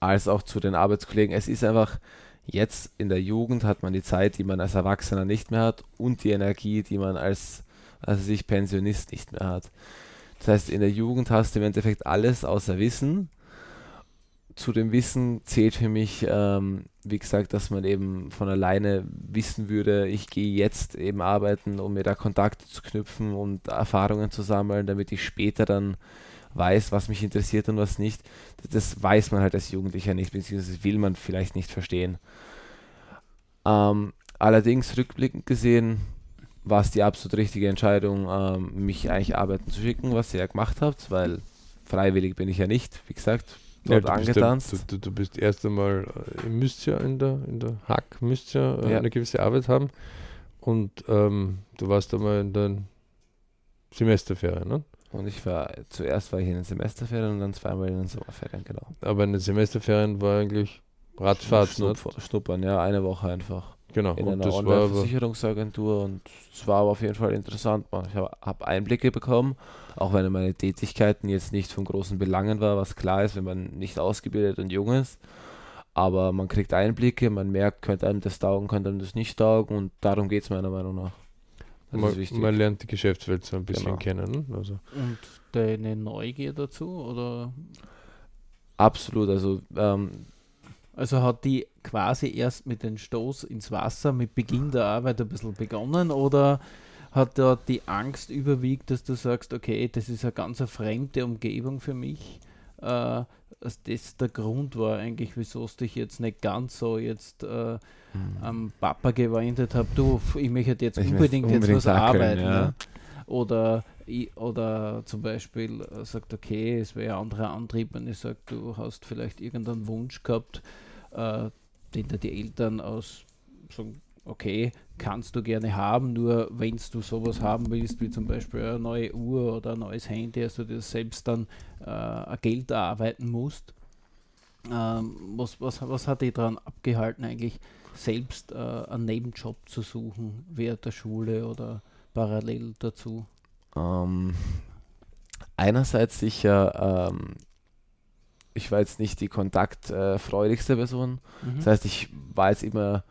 als auch zu den Arbeitskollegen. Es ist einfach, jetzt in der Jugend hat man die Zeit, die man als Erwachsener nicht mehr hat und die Energie, die man als, als sich Pensionist nicht mehr hat. Das heißt, in der Jugend hast du im Endeffekt alles außer Wissen. Zu dem Wissen zählt für mich, ähm, wie gesagt, dass man eben von alleine wissen würde, ich gehe jetzt eben arbeiten, um mir da Kontakte zu knüpfen und Erfahrungen zu sammeln, damit ich später dann weiß, was mich interessiert und was nicht. Das weiß man halt als Jugendlicher nicht, beziehungsweise will man vielleicht nicht verstehen. Ähm, allerdings rückblickend gesehen war es die absolut richtige Entscheidung, ähm, mich eigentlich arbeiten zu schicken, was ihr ja gemacht habt, weil freiwillig bin ich ja nicht, wie gesagt, dort ja, du angetanzt. Bist ja, du, du, bist erst einmal, ihr müsst ja in der, in der Hack, müsst ja, äh, Ja. eine gewisse Arbeit haben und ähm, du warst einmal in den Semesterferien, ne? Und ich war, zuerst war ich in den Semesterferien und dann zweimal in den Sommerferien, genau. Aber in den Semesterferien war eigentlich Radfahrt, ne? Schnupp- Schnuppern, ja, eine Woche einfach. Genau, in und einer Online-Versicherungsagentur und es war aber auf jeden Fall interessant. Ich habe hab Einblicke bekommen, auch wenn meine Tätigkeiten jetzt nicht von großen Belangen war, was klar ist, wenn man nicht ausgebildet und jung ist. Aber man kriegt Einblicke, man merkt, könnte einem das taugen, könnte einem das nicht taugen und darum geht es meiner Meinung nach. Das ist man, wichtig. man lernt die Geschäftswelt so ein bisschen Genau. kennen. Ne? Also, Und deine Neugier dazu? Oder Absolut, also ähm, also hat die quasi erst mit dem Stoß ins Wasser, mit Beginn der Arbeit ein bisschen begonnen oder hat da die Angst überwiegt, dass du sagst, okay, das ist eine ganz eine fremde Umgebung für mich? Äh, dass das der Grund war eigentlich, wieso es dich jetzt nicht ganz so jetzt äh, am Papa gewendet habe, du, ich möchte jetzt Ich möchte unbedingt, jetzt unbedingt was arbeiten. ja. Ne? Oder, oder zum Beispiel äh, sagt, okay, es wäre ein anderer Antrieb, wenn ich sage, du hast vielleicht irgendeinen Wunsch gehabt, äh, den dir die Eltern aus sagen, okay, kannst du gerne haben, nur wenn du sowas haben willst, wie zum Beispiel eine neue Uhr oder ein neues Handy, also du das selbst dann äh, Geld erarbeiten musst. Ähm, was, was, was hat dich daran abgehalten, eigentlich selbst äh, einen Nebenjob zu suchen, während der Schule oder parallel dazu? Ähm, einerseits sicher, ähm, ich war jetzt nicht die kontaktfreudigste Person. Mhm. Das heißt, ich war jetzt immer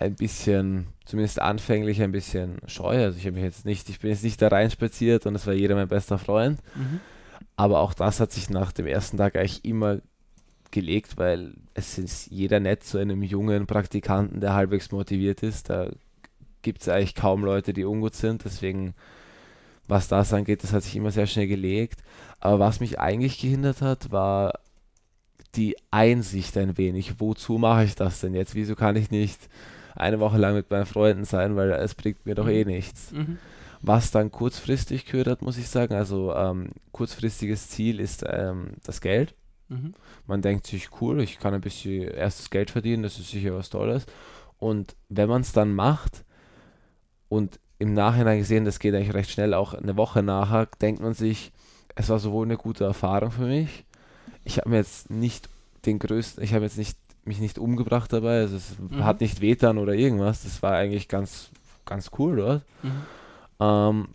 ein bisschen, zumindest anfänglich ein bisschen scheu. Also ich habe mich jetzt nicht, ich bin jetzt nicht da reinspaziert und es war jeder mein bester Freund. Mhm. Aber auch das hat sich nach dem ersten Tag eigentlich immer gelegt, weil es ist jeder nett zu einem jungen Praktikanten, der halbwegs motiviert ist. Da gibt es eigentlich kaum Leute, die ungut sind. Deswegen, was das angeht, das hat sich immer sehr schnell gelegt. Aber was mich eigentlich gehindert hat, war die Einsicht ein wenig. Wozu mache ich das denn jetzt? Wieso kann ich nicht eine Woche lang mit meinen Freunden sein, weil es bringt mir doch eh nichts. Mhm. Was dann kurzfristig gehört hat, muss ich sagen. Also ähm, kurzfristiges Ziel ist ähm, das Geld. Mhm. Man denkt sich, cool, ich kann ein bisschen erstes Geld verdienen, das ist sicher was Tolles. Und wenn man es dann macht und im Nachhinein gesehen, das geht eigentlich recht schnell, auch eine Woche nachher, denkt man sich, es war sowohl eine gute Erfahrung für mich. Ich habe mir jetzt nicht den größten, ich habe jetzt nicht mich nicht umgebracht dabei, also es Mhm. hat nicht wehtan oder irgendwas. Das war eigentlich ganz, ganz cool dort. Mhm. Ähm,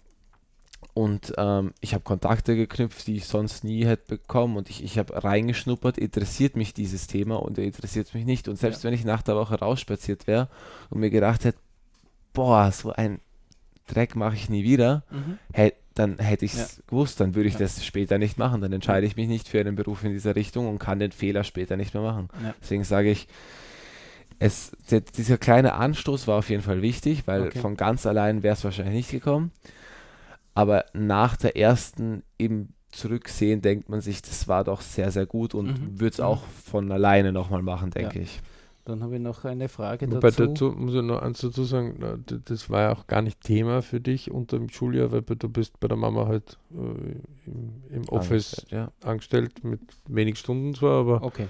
und ähm, ich habe Kontakte geknüpft, die ich sonst nie hätte bekommen. Und ich, ich habe reingeschnuppert, interessiert mich dieses Thema und interessiert mich nicht. Und selbst Ja. wenn ich nach der Woche rausspaziert wäre und mir gedacht hätte, boah, so ein Dreck mache ich nie wieder, Mhm. hätt, dann hätte ich es gewusst, dann würde ich Ja. das später nicht machen. Dann entscheide ich mich nicht für einen Beruf in dieser Richtung und kann den Fehler später nicht mehr machen. Ja. Deswegen sage ich, es, der, dieser kleine Anstoß war auf jeden Fall wichtig, weil Okay. von ganz allein wäre es wahrscheinlich nicht gekommen. Aber nach der ersten im Zurücksehen denkt man sich, das war doch sehr, sehr gut und Mhm. würde es Mhm. auch von alleine nochmal machen, denke Ja. ich. Dann habe ich noch eine Frage Wobei dazu. dazu muss ich noch eins dazu sagen, das war ja auch gar nicht Thema für dich unter dem Schuljahr, weil du bist bei der Mama halt äh, im, im Office Ja. angestellt mit wenig Stunden zwar, aber Okay.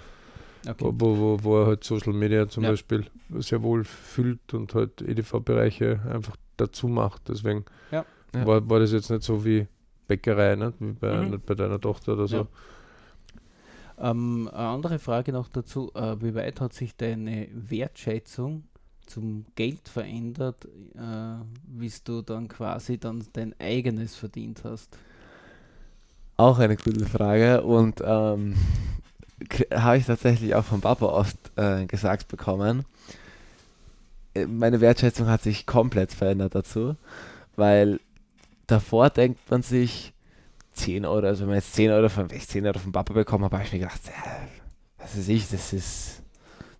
okay. wo, wo, wo, er halt Social Media zum Ja. Beispiel sehr wohl füllt und halt EDV-Bereiche einfach dazu macht. Deswegen Ja. War, war das jetzt nicht so wie Bäckerei, ne? wie bei, Mhm. nicht bei deiner Tochter oder so. Ähm, eine andere Frage noch dazu. Äh, wie weit hat sich deine Wertschätzung zum Geld verändert, äh, wie du dann quasi dann dein eigenes verdient hast? Auch eine gute Frage und ähm, habe ich tatsächlich auch vom Papa oft äh, gesagt bekommen. Äh, Meine Wertschätzung hat sich komplett verändert dazu, weil davor denkt man sich 10 Euro, also wenn man jetzt 10 Euro von, wenn ich 10 Euro vom Papa bekommen habe, habe ich mir gedacht, äh, was weiß ich, das ist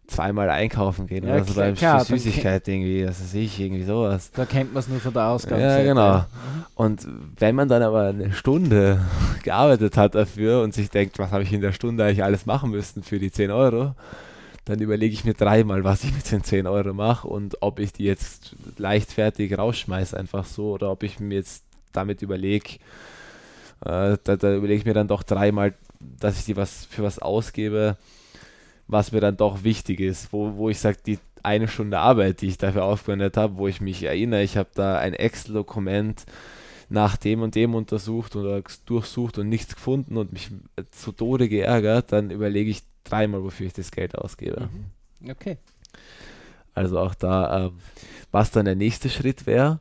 zweimal einkaufen gehen Ja, oder so klar, beim klar, Süßigkeit irgendwie, was weiß ich, irgendwie sowas. Da kennt man es nur von der Ausgabe. Ja, genau. Und wenn man dann aber eine Stunde gearbeitet hat dafür und sich denkt, was habe ich in der Stunde eigentlich alles machen müssen für die 10 Euro, dann überlege ich mir dreimal, was ich mit den 10 Euro mache und ob ich die jetzt leichtfertig rausschmeiße, einfach so, oder ob ich mir jetzt damit überlege, äh, da, da überlege ich mir dann doch dreimal, dass ich die was für was ausgebe, was mir dann doch wichtig ist, wo, wo ich sage, die eine Stunde Arbeit, die ich dafür aufgewendet habe, wo ich mich erinnere, ich habe da ein Excel-Dokument nach dem und dem untersucht oder durchsucht und nichts gefunden und mich zu Tode geärgert, dann überlege ich dreimal, wofür ich das Geld ausgebe. Mhm. Okay. Also auch da, ähm, was dann der nächste Schritt wäre,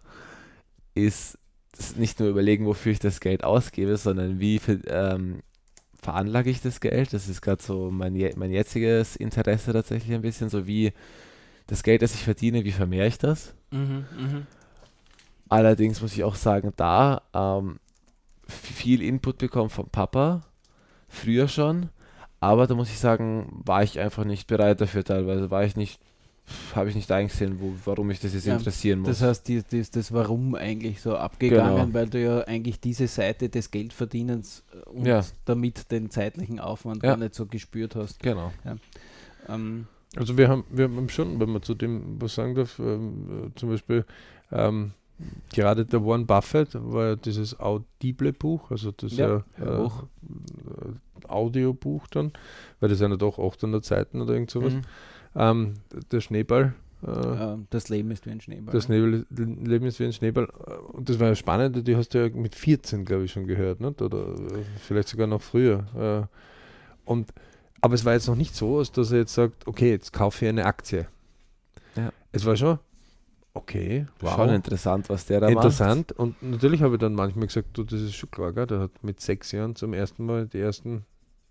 ist das nicht nur überlegen, wofür ich das Geld ausgebe, sondern wie ähm, veranlage ich das Geld. Das ist gerade so mein, mein jetziges Interesse tatsächlich ein bisschen, so wie das Geld, das ich verdiene, wie vermehre ich das? Mhm, mhm. Allerdings muss ich auch sagen, da ähm, viel Input bekommen vom Papa, früher schon, aber da muss ich sagen, war ich einfach nicht bereit dafür teilweise, war ich nicht, habe ich nicht eingesehen, wo, warum ich das jetzt Ja, interessieren muss. Das heißt, die, die, das Warum eigentlich so abgegangen, Genau. weil du ja eigentlich diese Seite des Geldverdienens äh, und Ja. damit den zeitlichen Aufwand Ja. gar nicht so gespürt hast. genau. Ähm, Also wir haben, wir haben schon, wenn man zu dem was sagen darf, ähm, äh, zum Beispiel ähm, gerade der Warren Buffett war ja dieses Audible-Buch, also das Ja, ja, Hörbuch. äh, Audiobuch dann, weil das sind ja doch 800 Seiten oder irgend sowas. Mhm. Ähm, der Schneeball, äh, das Leben ist wie ein Schneeball. das Nebel, Leben ist wie ein Schneeball. Und das war ja spannend, die hast du ja mit 14, glaube ich, schon gehört, nicht? oder äh, vielleicht sogar noch früher. Äh, Und, aber es war jetzt noch nicht so, dass er jetzt sagt, okay, jetzt kaufe ich eine Aktie. Ja. Es war schon, okay, wow, Schon interessant, was der da interessant. Und natürlich habe ich dann manchmal gesagt, du, das ist schon klar, gell? der hat mit sechs Jahren zum ersten Mal die ersten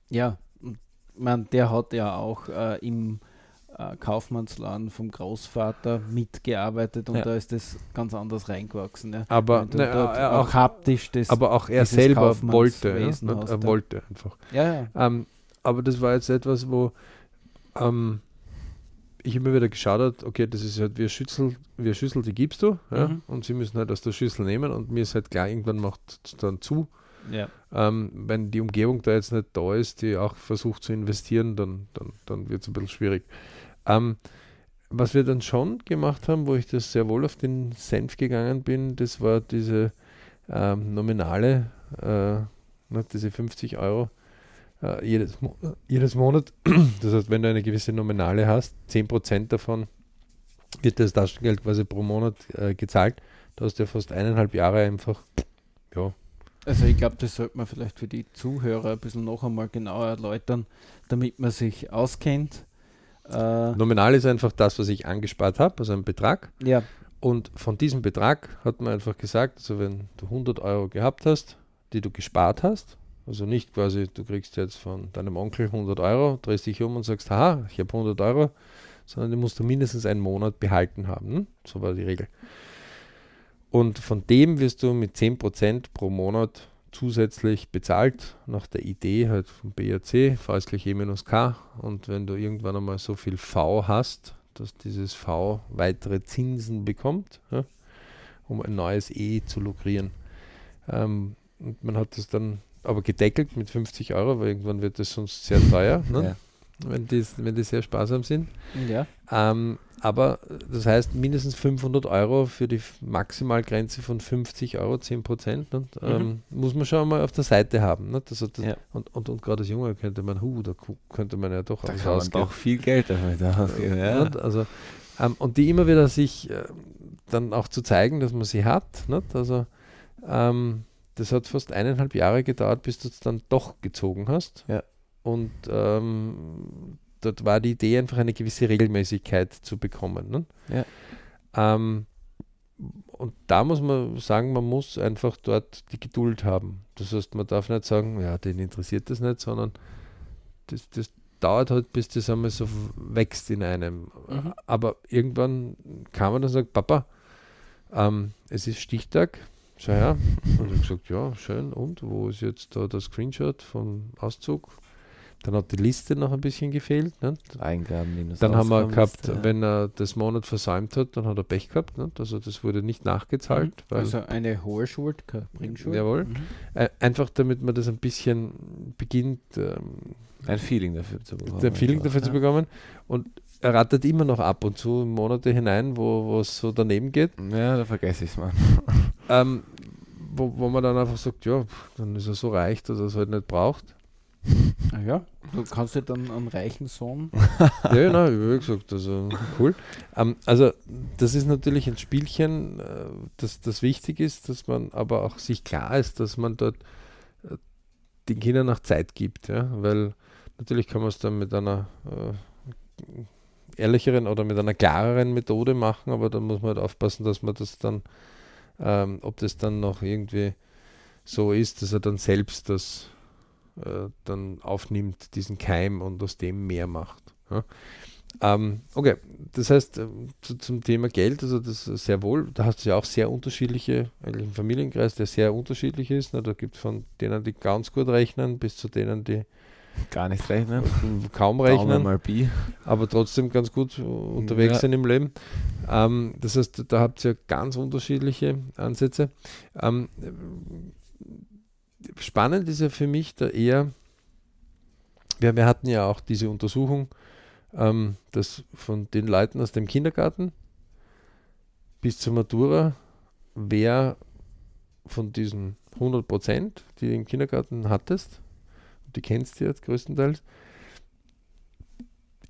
Ja, man, der hat ja auch äh, im äh, Kaufmannsladen vom Großvater mitgearbeitet und Ja. da ist das ganz anders reingewachsen. Ja. Aber, dort äh, auch, auch, haptisch das. aber auch er selber wollte. Ja? Nicht? hast, Er ja. wollte einfach. ja, ja. Ähm, aber das war jetzt etwas, wo ähm, ich immer wieder geschaut habe, okay, das ist halt wie eine Schüssel, eine Schüssel, die gibst du, ja? Mhm. und sie müssen halt aus der Schüssel nehmen und mir ist halt klar, irgendwann macht es dann zu. ja. Ähm, wenn die Umgebung da jetzt nicht da ist, die auch versucht zu investieren, dann, dann, dann wird es ein bisschen schwierig. Ähm, was wir dann schon gemacht haben, wo ich das sehr wohl auf den Senf gegangen bin, das war diese ähm, nominale, äh, diese 50 Euro äh, jedes, Mo jedes Monat. Das heißt, wenn du eine gewisse Nominale hast, 10% davon wird das Taschengeld quasi pro Monat äh, gezahlt. Da hast du ja fast eineinhalb Jahre einfach, ja. Also ich glaube, das sollte man vielleicht für die Zuhörer ein bisschen noch einmal genauer erläutern, damit man sich auskennt. Äh, Nominal ist einfach das, was ich angespart habe, also ein Betrag. Ja. Und von diesem Betrag hat man einfach gesagt, also wenn du 100 Euro gehabt hast, die du gespart hast, also nicht quasi, du kriegst jetzt von deinem Onkel 100 Euro, drehst dich um und sagst, haha, ich habe 100 Euro, sondern die musst du mindestens einen Monat behalten haben. Hm? So war die Regel. Und von dem wirst du mit 10% pro Monat zusätzlich bezahlt, nach der Idee halt vom BAC, V ist gleich E minus K. Und wenn du irgendwann einmal so viel V hast, dass dieses V weitere Zinsen bekommt, ja, um ein neues E zu lukrieren. Ähm, und man hat das dann aber gedeckelt mit 50 Euro, weil irgendwann wird das sonst sehr teuer, ne? ja. wenn, die, wenn die sehr sparsam sind. Ja. Ähm, aber das heißt mindestens 500 Euro für die Maximalgrenze von 50 Euro, 10 Prozent. Mhm. Ähm, muss man schon mal auf der Seite haben. Ne? Das, das, ja. Und, und, und gerade als Junge könnte man, hu, da könnte man ja doch da kann man doch viel Geld damit ausgeben. Ja. Also, ähm, und die immer wieder sich äh, dann auch zu zeigen, dass man sie hat. Nicht? Also ähm, das hat fast eineinhalb Jahre gedauert, bis du es dann doch gezogen hast. Ja. Und ähm, dort war die Idee einfach eine gewisse Regelmäßigkeit zu bekommen. Ne? Ja. Ähm, und da muss man sagen, man muss einfach dort die Geduld haben. Das heißt, man darf nicht sagen, ja, den interessiert das nicht, sondern das, das dauert halt, bis das einmal so wächst in einem. Mhm. Aber irgendwann kam man dann und sagt, Papa, ähm, es ist Stichtag, schau her. Und ich gesagt, ja, schön. Und wo ist jetzt da das Screenshot vom Auszug? Dann hat die Liste noch ein bisschen gefehlt. Nicht? Eingaben minus Dann haben wir gehabt, ja. wenn er das Monat versäumt hat, dann hat er Pech gehabt. Nicht? Also das wurde nicht nachgezahlt. Mhm. also eine hohe Schuld, keine Bringschuld. Jawohl. Mhm. Äh, einfach damit man das ein bisschen beginnt. Ähm, ein Feeling dafür zu bekommen. Ein Feeling dafür ja. zu bekommen. Und er rattert immer noch ab und zu Monate hinein, wo es so daneben geht. Ja, da vergesse ich es mal. ähm, wo, wo man dann einfach sagt, ja, dann ist er so reich, dass er es halt nicht braucht. Ah ja, du kannst ja dann einen reichen Sohn. ja, nein, wie gesagt, also cool. Ähm, also, das ist natürlich ein Spielchen, äh, das, das wichtig ist, dass man aber auch sich klar ist, dass man dort äh, den Kindern auch Zeit gibt, ja, weil natürlich kann man es dann mit einer äh, ehrlicheren oder mit einer klareren Methode machen, aber da muss man halt aufpassen, dass man das dann, ähm, ob das dann noch irgendwie so ist, dass er dann selbst das äh, dann aufnimmt, diesen Keim und aus dem mehr macht. Ja. Ähm, okay, das heißt, äh, zu, zum Thema Geld, also das ist sehr wohl, da hast du ja auch sehr unterschiedliche, eigentlich einen Familienkreis, der sehr unterschiedlich ist. Ne? Da gibt es von denen, die ganz gut rechnen, bis zu denen, die gar nicht rechnen, kaum rechnen, aber trotzdem ganz gut unterwegs ja. sind im Leben. Ähm, das heißt, da habt ihr ganz unterschiedliche Ansätze. Ähm, spannend ist ja für mich da eher, wir, wir hatten ja auch diese Untersuchung, ähm, dass von den Leuten aus dem Kindergarten bis zur Matura, wer von diesen 100 Prozent, die du im Kindergarten hattest, die kennst du jetzt größtenteils,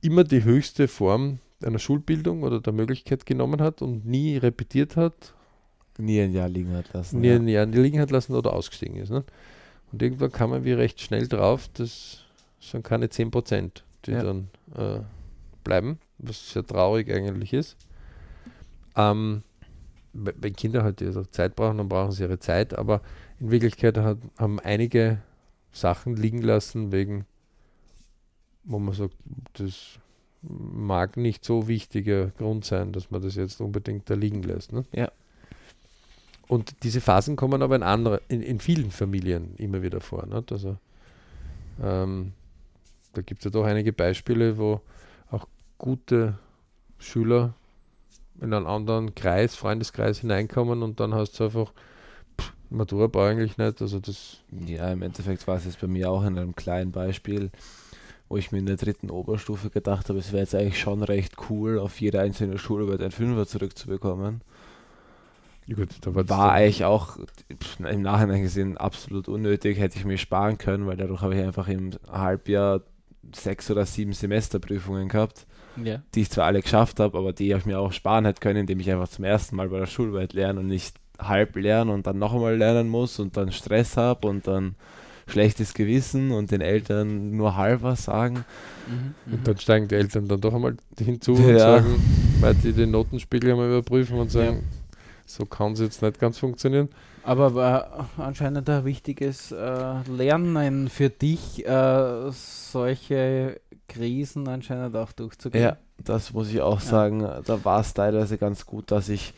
immer die höchste Form einer Schulbildung oder der Möglichkeit genommen hat und nie repetiert hat nie ein Jahr liegen hat lassen. Nie ja. ein Jahr liegen hat lassen oder ausgestiegen ist. Ne? Und irgendwann kam man wie recht schnell drauf, dass sind keine 10%, die ja. dann äh, bleiben, was sehr traurig eigentlich ist. Ähm, wenn Kinder halt ihre Zeit brauchen, dann brauchen sie ihre Zeit, aber in Wirklichkeit hat, haben einige Sachen liegen lassen, wegen, wo man sagt, das mag nicht so wichtiger Grund sein, dass man das jetzt unbedingt da liegen lässt. Ne? Ja. Und diese Phasen kommen aber in, andere, in, in vielen Familien immer wieder vor. Nicht? Also, ähm, da gibt es ja doch einige Beispiele, wo auch gute Schüler in einen anderen Kreis, Freundeskreis hineinkommen und dann hast du einfach pff, Matura brauche eigentlich nicht. Also das ja, im Endeffekt war es jetzt bei mir auch in einem kleinen Beispiel, wo ich mir in der dritten Oberstufe gedacht habe, es wäre jetzt eigentlich schon recht cool, auf jede einzelne Schularbeit ein Fünfer zurückzubekommen. Ja, gut, da war, eigentlich auch im Nachhinein gesehen absolut unnötig, hätte ich mir sparen können, weil dadurch habe ich einfach im Halbjahr sechs oder sieben Semesterprüfungen gehabt, Ja. die ich zwar alle geschafft habe, aber die ich mir auch sparen hätte können, indem ich einfach zum ersten Mal bei der Schularbeit lerne und nicht halb lernen und dann noch einmal lernen muss und dann Stress habe und dann schlechtes Gewissen und den Eltern nur halb was sagen. Mhm. Und dann steigen die Eltern dann doch einmal hinzu Ja. und sagen, weil die den Notenspiegel einmal überprüfen und sagen, so kann es jetzt nicht ganz funktionieren. Aber war anscheinend ein wichtiges äh, Lernen für dich, äh, solche Krisen anscheinend auch durchzugehen. Ja, das muss ich auch Ja. sagen. Da war es teilweise ganz gut, dass ich,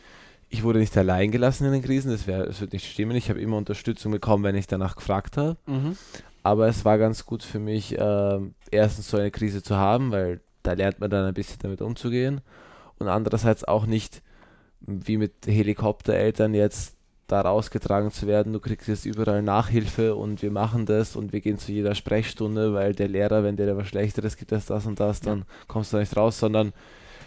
ich wurde nicht allein gelassen in den Krisen, das, wär, das wird nicht stimmen. Ich habe immer Unterstützung bekommen, wenn ich danach gefragt habe. Mhm. Aber es war ganz gut für mich, ähm, erstens so eine Krise zu haben, weil da lernt man dann ein bisschen damit umzugehen. Und andererseits auch nicht wie mit Helikoptereltern jetzt da rausgetragen zu werden, du kriegst jetzt überall Nachhilfe und wir machen das und wir gehen zu jeder Sprechstunde, weil der Lehrer, wenn der was Schlechteres gibt als das und das, dann kommst du nicht raus, sondern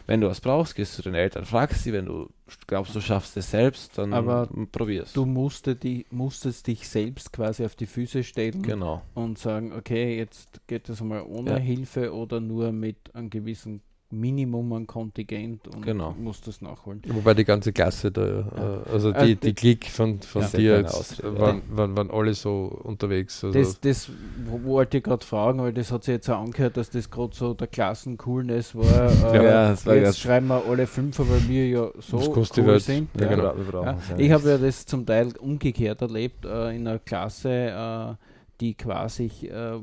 wenn du was brauchst, gehst du den Eltern, fragst sie, wenn du glaubst, du schaffst es selbst, dann Aber probierst. Du musste die, musstest dich selbst quasi auf die Füße stellen Genau. und sagen, okay, jetzt geht es einmal ohne Ja. Hilfe oder nur mit einem gewissen Minimum an Kontingent und Genau. musst das nachholen. Wobei die ganze Klasse da, Ja. äh, also Äh, die, die- die Klick von, von Ja. Dir jetzt, waren, waren, waren alle so unterwegs. Also, Das, das wo- wollte ich gerade fragen, weil das hat sich jetzt auch angehört, dass das gerade so der Klassencoolness war. Äh, Ja, das war jetzt schreiben wir alle Fünfer, weil wir ja Das so kostet die cool Welt. sind. Ja, genau. Ja, ja ich habe ja das zum Teil umgekehrt erlebt, äh, in einer Klasse, äh, die quasi, äh,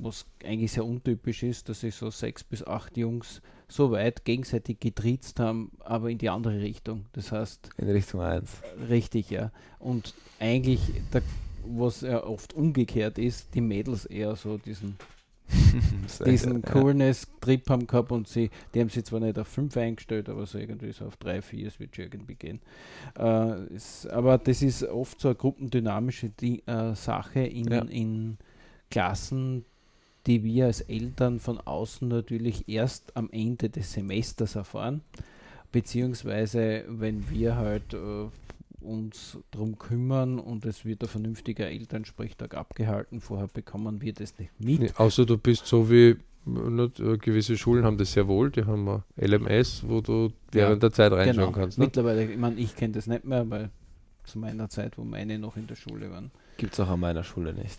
was eigentlich sehr untypisch ist, dass sich so sechs bis acht Jungs so weit gegenseitig getriezt haben, aber in die andere Richtung. Das heißt, in Richtung 1. richtig, ja. Und eigentlich, der, was ja oft umgekehrt ist, die Mädels eher so diesen diesen Coolness-Trip haben gehabt und sie, die haben sich zwar nicht auf 5 eingestellt, aber so irgendwie so auf 3, 4, es wird schon irgendwie gehen. Äh, es, aber das ist oft so eine gruppendynamische Di äh, Sache in, Ja. in Klassen, die wir als Eltern von außen natürlich erst am Ende des Semesters erfahren, beziehungsweise wenn wir halt äh, uns darum kümmern und es wird ein vernünftiger Elternsprechtag abgehalten, vorher bekommen wir das nicht mit. Nee, außer du bist so wie nicht, äh, gewisse Schulen haben das sehr wohl, die haben ein LMS, wo du während der Zeit reinschauen kannst. Ne? Mittlerweile, ich meine, ich kenne das nicht mehr, weil zu meiner Zeit, wo meine noch in der Schule waren. Gibt es auch an meiner Schule nicht.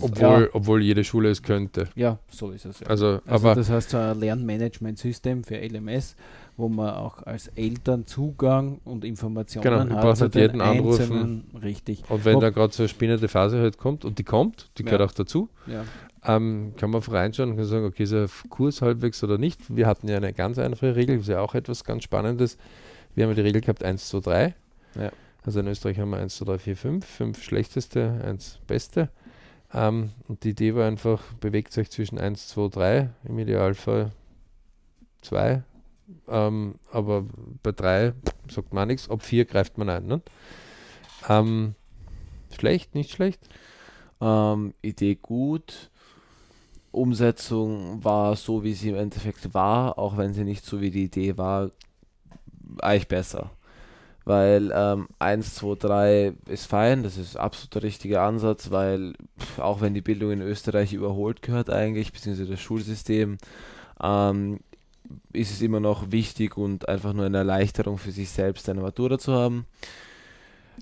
Obwohl, Ja. obwohl jede Schule es könnte. Ja, so ist es ja. Also, Also aber das heißt so ein Lernmanagementsystem für LMS, wo man auch als Eltern Zugang und Informationen Genau, hat brauchst zu nicht den jeden anrufen. Richtig. und wenn Ob- da gerade so eine spinnende Phase halt kommt und die kommt, die gehört Ja. auch dazu, Ja. ähm, kann man reinschauen und kann sagen, okay, ist der Kurs halbwegs oder nicht. Wir hatten ja eine ganz einfache Regel, das ist ja auch etwas ganz Spannendes. Wir haben ja die Regel gehabt 1, 2, 3. Ja. Also in Österreich haben wir 1, 2, 3, 4, 5. 5 schlechteste, 1 beste. Ähm, und die Idee war einfach, bewegt euch zwischen 1, 2, 3, im Idealfall 2. Ähm, aber bei 3 sagt man nichts, ab 4 greift man ein. Ne? Ähm, schlecht, nicht schlecht? Ähm, Idee gut. Umsetzung war so, wie sie im Endeffekt war, auch wenn sie nicht so wie die Idee war, eigentlich besser. Weil ähm, 1, 2, 3 ist fein, das ist absolut der richtige Ansatz, weil auch wenn die Bildung in Österreich überholt gehört eigentlich, beziehungsweise das Schulsystem, ähm, ist es immer noch wichtig und einfach nur eine Erleichterung für sich selbst, eine Matura zu haben.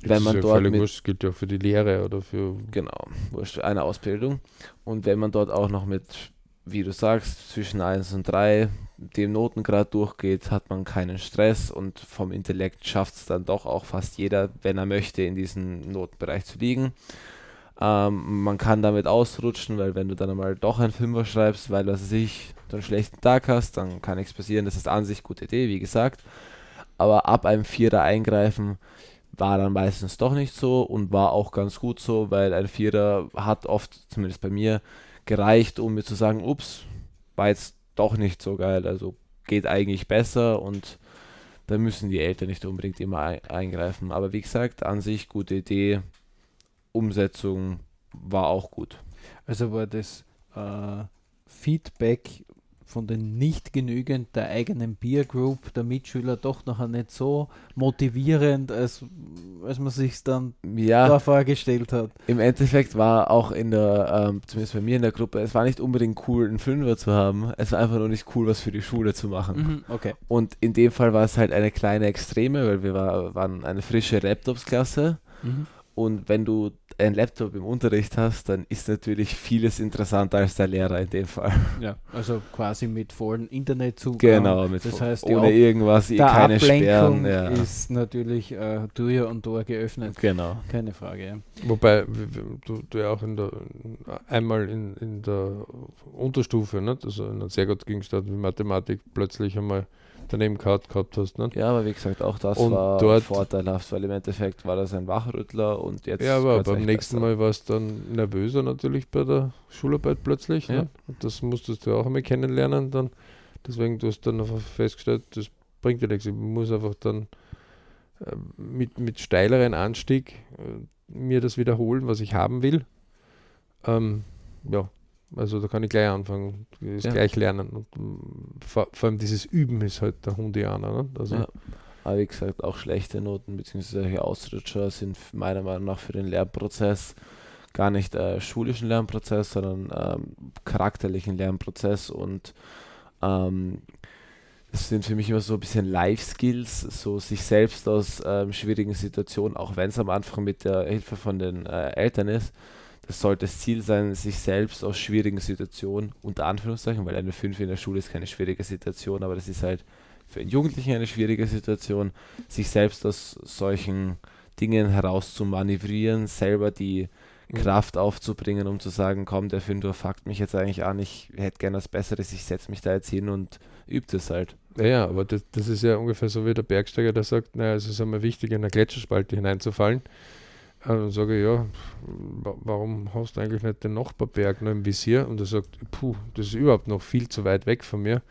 Das Wenn ist man ja dort völlig mit wurscht, gilt ja auch für die Lehre oder für Genau, wurscht, eine Ausbildung. Und wenn man dort auch noch mit, wie du sagst, zwischen 1 und 3 dem Notengrad durchgeht, hat man keinen Stress und vom Intellekt schafft es dann doch auch fast jeder, wenn er möchte, in diesem Notenbereich zu liegen. Ähm, man kann damit ausrutschen, weil wenn du dann einmal doch ein Fünfer schreibst, weil was weiß ich, du einen schlechten Tag hast, dann kann nichts passieren. Das ist an sich gute Idee, wie gesagt. Aber ab einem Vierer eingreifen war dann meistens doch nicht so und war auch ganz gut so, weil ein Vierer hat oft, zumindest bei mir, gereicht, um mir zu sagen, ups, war jetzt doch nicht so geil, also geht eigentlich besser und da müssen die Eltern nicht unbedingt immer ein eingreifen. Aber wie gesagt, an sich gute Idee, Umsetzung war auch gut. Also war das äh, Feedback von den nicht genügend der eigenen Peer Group der Mitschüler doch noch nicht so motivierend, als, als man sich dann Ja, da vorgestellt hat. im Endeffekt war auch in der, ähm, zumindest bei mir in der Gruppe, es war nicht unbedingt cool, einen Fünfer zu haben. Es war einfach nur nicht cool, was für die Schule zu machen. Okay. Und in dem Fall war es halt eine kleine Extreme, weil wir war, waren eine frische Laptops-Klasse. Mhm. Und wenn du einen Laptop im Unterricht hast, dann ist natürlich vieles interessanter als der Lehrer in dem Fall. Ja, also quasi mit vollen Internetzugang. Genau, mit das heißt, ohne irgendwas, eh Der keine Ablenkung Sperren. Ja. ist natürlich äh, Tür und Tor geöffnet. Genau. Keine Frage. Ja. Wobei du, du ja auch in der einmal in, in der Unterstufe, nicht? also in einer sehr gut Gegenstand wie Mathematik plötzlich einmal daneben gehabt, gehabt hast. Nicht? Ja, aber wie gesagt, auch das Und war vorteilhaft, weil im Endeffekt war das ein Wachrüttler und jetzt. Ja, aber beim nächsten besser. Mal warst du dann nervöser natürlich bei der Schularbeit plötzlich. Ja. Ne? Und das musstest du auch einmal kennenlernen. Dann. Deswegen du hast dann einfach festgestellt, das bringt dir nichts. Ich muss einfach dann äh, mit, mit steileren Anstieg äh, mir das wiederholen, was ich haben will. Ähm, ja, also da kann ich gleich anfangen, das Ja. gleich lernen. Und mm, vor, vor allem dieses Üben ist halt der Hundianer. Ne? Also, Ja. Aber wie gesagt, auch schlechte Noten bzw. solche Ausrutscher sind meiner Meinung nach für den Lernprozess gar nicht äh, schulischen Lernprozess, sondern ähm, charakterlichen Lernprozess und ähm, das sind für mich immer so ein bisschen Life-Skills, so sich selbst aus ähm, schwierigen Situationen, auch wenn es am Anfang mit der Hilfe von den äh, Eltern ist, das sollte das Ziel sein, sich selbst aus schwierigen Situationen, unter Anführungszeichen, weil eine 5 in der Schule ist keine schwierige Situation, aber das ist halt für einen Jugendlichen eine schwierige Situation, sich selbst aus solchen Dingen heraus zu manövrieren, selber die Mhm. Kraft aufzubringen, um zu sagen, komm, der Fünfer fuckt mich jetzt eigentlich an, ich hätte gern was Besseres, ich setze mich da jetzt hin und übt es halt. Ja, ja, aber das, das ist ja ungefähr so wie der Bergsteiger, der sagt, naja, es ist einmal wichtig, in eine Gletscherspalte hineinzufallen. Äh, Dann sage ja, wa- warum hast du eigentlich nicht den Nachbarberg noch im Visier? Und er sagt, puh, das ist überhaupt noch viel zu weit weg von mir.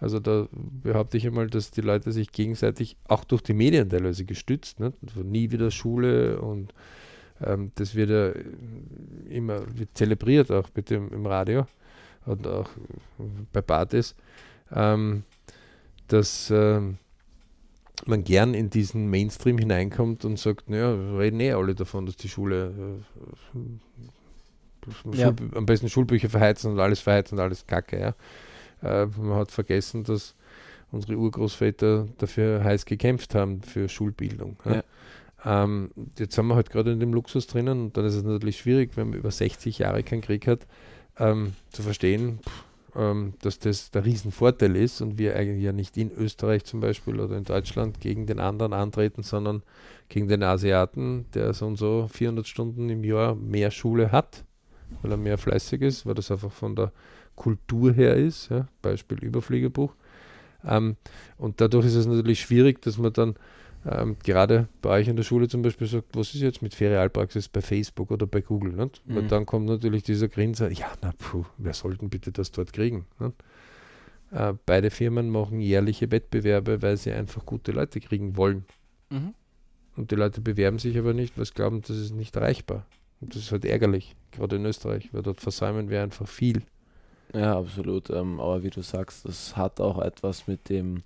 Also da behaupte ich einmal, dass die Leute sich gegenseitig auch durch die Medien teilweise gestützt, ne? also nie wieder Schule und ähm, das wird ja immer wird zelebriert, auch bitte im, im Radio und auch bei Partys, ähm, dass ähm, man gern in diesen Mainstream hineinkommt und sagt, naja, reden eh alle davon, dass die Schule äh, Ja. Schul, am besten Schulbücher verheizen und alles verheizen und alles Kacke, ja. Äh, man hat vergessen, dass unsere Urgroßväter dafür heiß gekämpft haben, für Schulbildung. Ja. Ähm, jetzt sind wir halt gerade in dem Luxus drinnen und dann ist es natürlich schwierig, wenn man über 60 Jahre keinen Krieg hat, ähm, zu verstehen, pff, ähm, dass das der Riesenvorteil ist und wir eigentlich ja nicht in Österreich zum Beispiel oder in Deutschland gegen den anderen antreten, sondern gegen den Asiaten, der so und so 400 Stunden im Jahr mehr Schule hat, weil er mehr fleißig ist, weil das einfach von der Kultur her ist, ja, Beispiel Überfliegerbuch. Ähm, und dadurch ist es natürlich schwierig, dass man dann ähm, gerade bei euch in der Schule zum Beispiel sagt, was ist jetzt mit Ferialpraxis bei Facebook oder bei Google? Nicht? Weil Mhm. dann kommt natürlich dieser Grinser, ja, na puh, wer sollten bitte das dort kriegen? Äh, beide Firmen machen jährliche Wettbewerbe, weil sie einfach gute Leute kriegen wollen. Mhm. Und die Leute bewerben sich aber nicht, weil sie glauben, das ist nicht erreichbar. Und das ist halt ärgerlich, gerade in Österreich, weil dort versäumen wir einfach viel. Ja, absolut. Ähm, aber wie du sagst, das hat auch etwas mit dem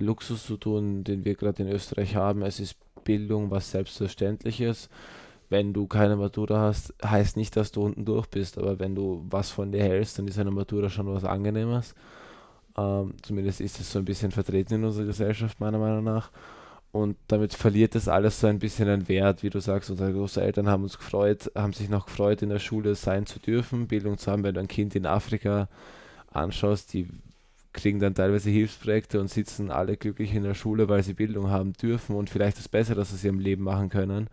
Luxus zu tun, den wir gerade in Österreich haben. Es ist Bildung, was Selbstverständliches. Wenn du keine Matura hast, heißt nicht, dass du unten durch bist, aber wenn du was von dir hältst, dann ist eine Matura schon was Angenehmes. Ähm, zumindest ist es so ein bisschen vertreten in unserer Gesellschaft, meiner Meinung nach. Und damit verliert das alles so ein bisschen an Wert, wie du sagst. Unsere Großeltern haben uns gefreut, haben sich noch gefreut, in der Schule sein zu dürfen, Bildung zu haben. Wenn du ein Kind in Afrika anschaust, die kriegen dann teilweise Hilfsprojekte und sitzen alle glücklich in der Schule, weil sie Bildung haben dürfen und vielleicht das Beste, das sie im Leben machen können.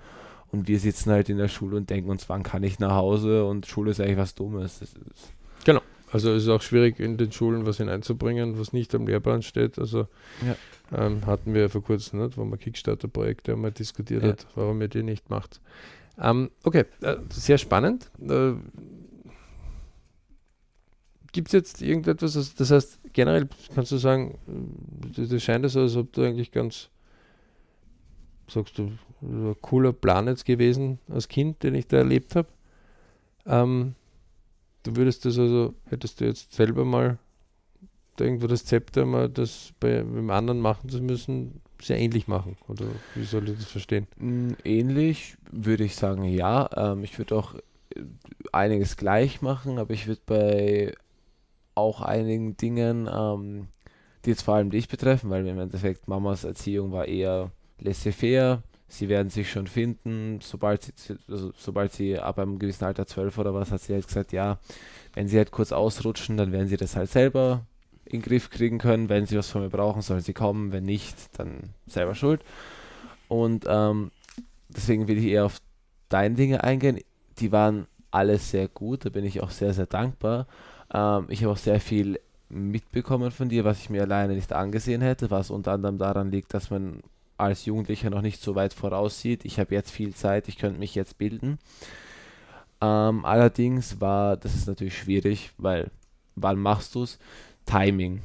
Und wir sitzen halt in der Schule und denken uns, wann kann ich nach Hause? Und Schule ist eigentlich was Dummes. Ist, Also es ist auch schwierig in den Schulen was hineinzubringen, was nicht am Lehrplan steht. Also ähm, hatten wir vor kurzem, nicht, wo man Kickstarter-Projekte einmal diskutiert Ja. hat, warum ihr die nicht macht. Ähm, okay, äh, sehr spannend. Äh, Gibt es jetzt irgendetwas, also das heißt, generell kannst du sagen, äh, das, scheint so, als ob du eigentlich ganz, sagst du, ein cooler Plan jetzt gewesen als Kind, den ich da erlebt habe. Ähm, du würdest das also, hättest du jetzt selber mal da irgendwo das Zepter mal das bei einem anderen machen zu müssen, sehr ähnlich machen? Oder wie soll ich das verstehen? Mm, Ähnlich würde ich sagen, ja. Ähm, ich würde auch äh, einiges gleich machen, aber ich würde bei auch einigen Dingen, ähm, die jetzt vor allem dich betreffen, weil im Endeffekt Mamas Erziehung war eher laissez-faire. Sie werden sich schon finden, sobald sie, also sobald sie ab einem gewissen Alter, 12 oder was, hat sie halt gesagt, ja, wenn sie halt kurz ausrutschen, dann werden sie das halt selber in den Griff kriegen können. Wenn sie was von mir brauchen, sollen sie kommen. Wenn nicht, dann selber schuld. Und ähm, deswegen will ich eher auf deine Dinge eingehen. Die waren alles sehr gut, da bin ich auch sehr, sehr dankbar. Ähm, ich habe auch sehr viel mitbekommen von dir, was ich mir alleine nicht angesehen hätte, was unter anderem daran liegt, dass man als Jugendlicher noch nicht so weit voraussieht. Ich habe jetzt viel Zeit, ich könnte mich jetzt bilden. Ähm, allerdings war, das ist natürlich schwierig, weil wann machst du es? Timing.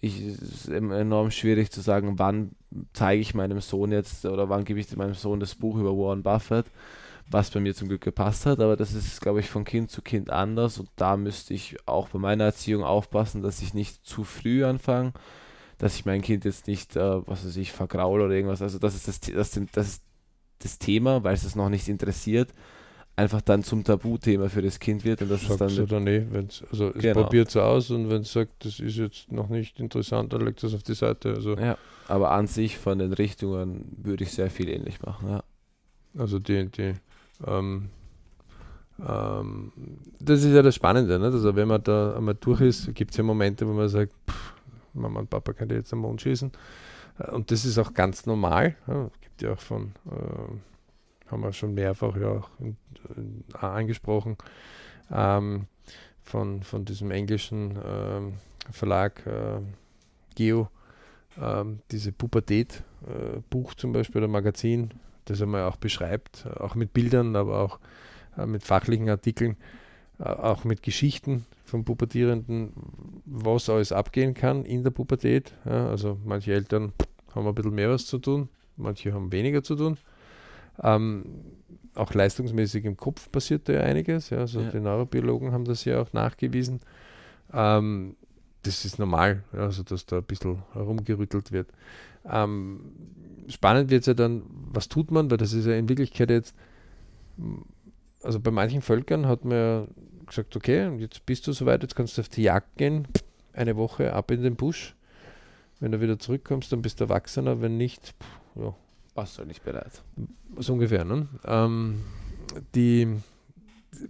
Ich, es ist enorm schwierig zu sagen, wann zeige ich meinem Sohn jetzt oder wann gebe ich meinem Sohn das Buch über Warren Buffett, was bei mir zum Glück gepasst hat, aber das ist, glaube ich, von Kind zu Kind anders und da müsste ich auch bei meiner Erziehung aufpassen, dass ich nicht zu früh anfange, dass ich mein Kind jetzt nicht, äh, was weiß ich, vergraule oder irgendwas. Also das ist das, das, das ist das Thema, weil es es noch nicht interessiert, einfach dann zum Tabuthema für das Kind wird und das ist Sagst dann du dann eh, wenn's, also es Genau. probiert es aus und wenn es sagt, das ist jetzt noch nicht interessant, dann legt es auf die Seite. Also, Ja, aber an sich von den Richtungen würde ich sehr viel ähnlich machen. Ja. also die, die ähm, ähm, das ist ja das Spannende, nicht? also wenn man da einmal durch ist, gibt es ja Momente, wo man sagt, pff, Mama und Papa können jetzt am Mond schießen. Äh, Und das ist auch ganz normal. Ja, gibt ja auch von, äh, haben wir schon mehrfach ja auch in, in, angesprochen, ähm, von, von diesem englischen ähm, Verlag äh, Geo, ähm, diese Pubertät-Buch zum Beispiel oder Magazin, das einmal auch beschreibt, auch mit Bildern, aber auch äh, mit fachlichen Artikeln, äh, auch mit Geschichten von Pubertierenden, was alles abgehen kann in der Pubertät. Ja, also manche Eltern haben ein bisschen mehr was zu tun, manche haben weniger zu tun. Ähm, auch leistungsmäßig im Kopf passiert da ja einiges. Ja, also Ja. die Neurobiologen haben das ja auch nachgewiesen. Ähm, das ist normal, also dass da ein bisschen herumgerüttelt wird. Ähm, spannend wird es ja dann, was tut man, weil das ist ja in Wirklichkeit jetzt, also bei manchen Völkern hat man ja gesagt, okay, jetzt bist du soweit, jetzt kannst du auf die Jagd gehen, eine Woche ab in den Busch. Wenn du wieder zurückkommst, dann bist du Erwachsener, wenn nicht, pff, ja, Warst du nicht bereit? so ungefähr. Ne? Ähm, die,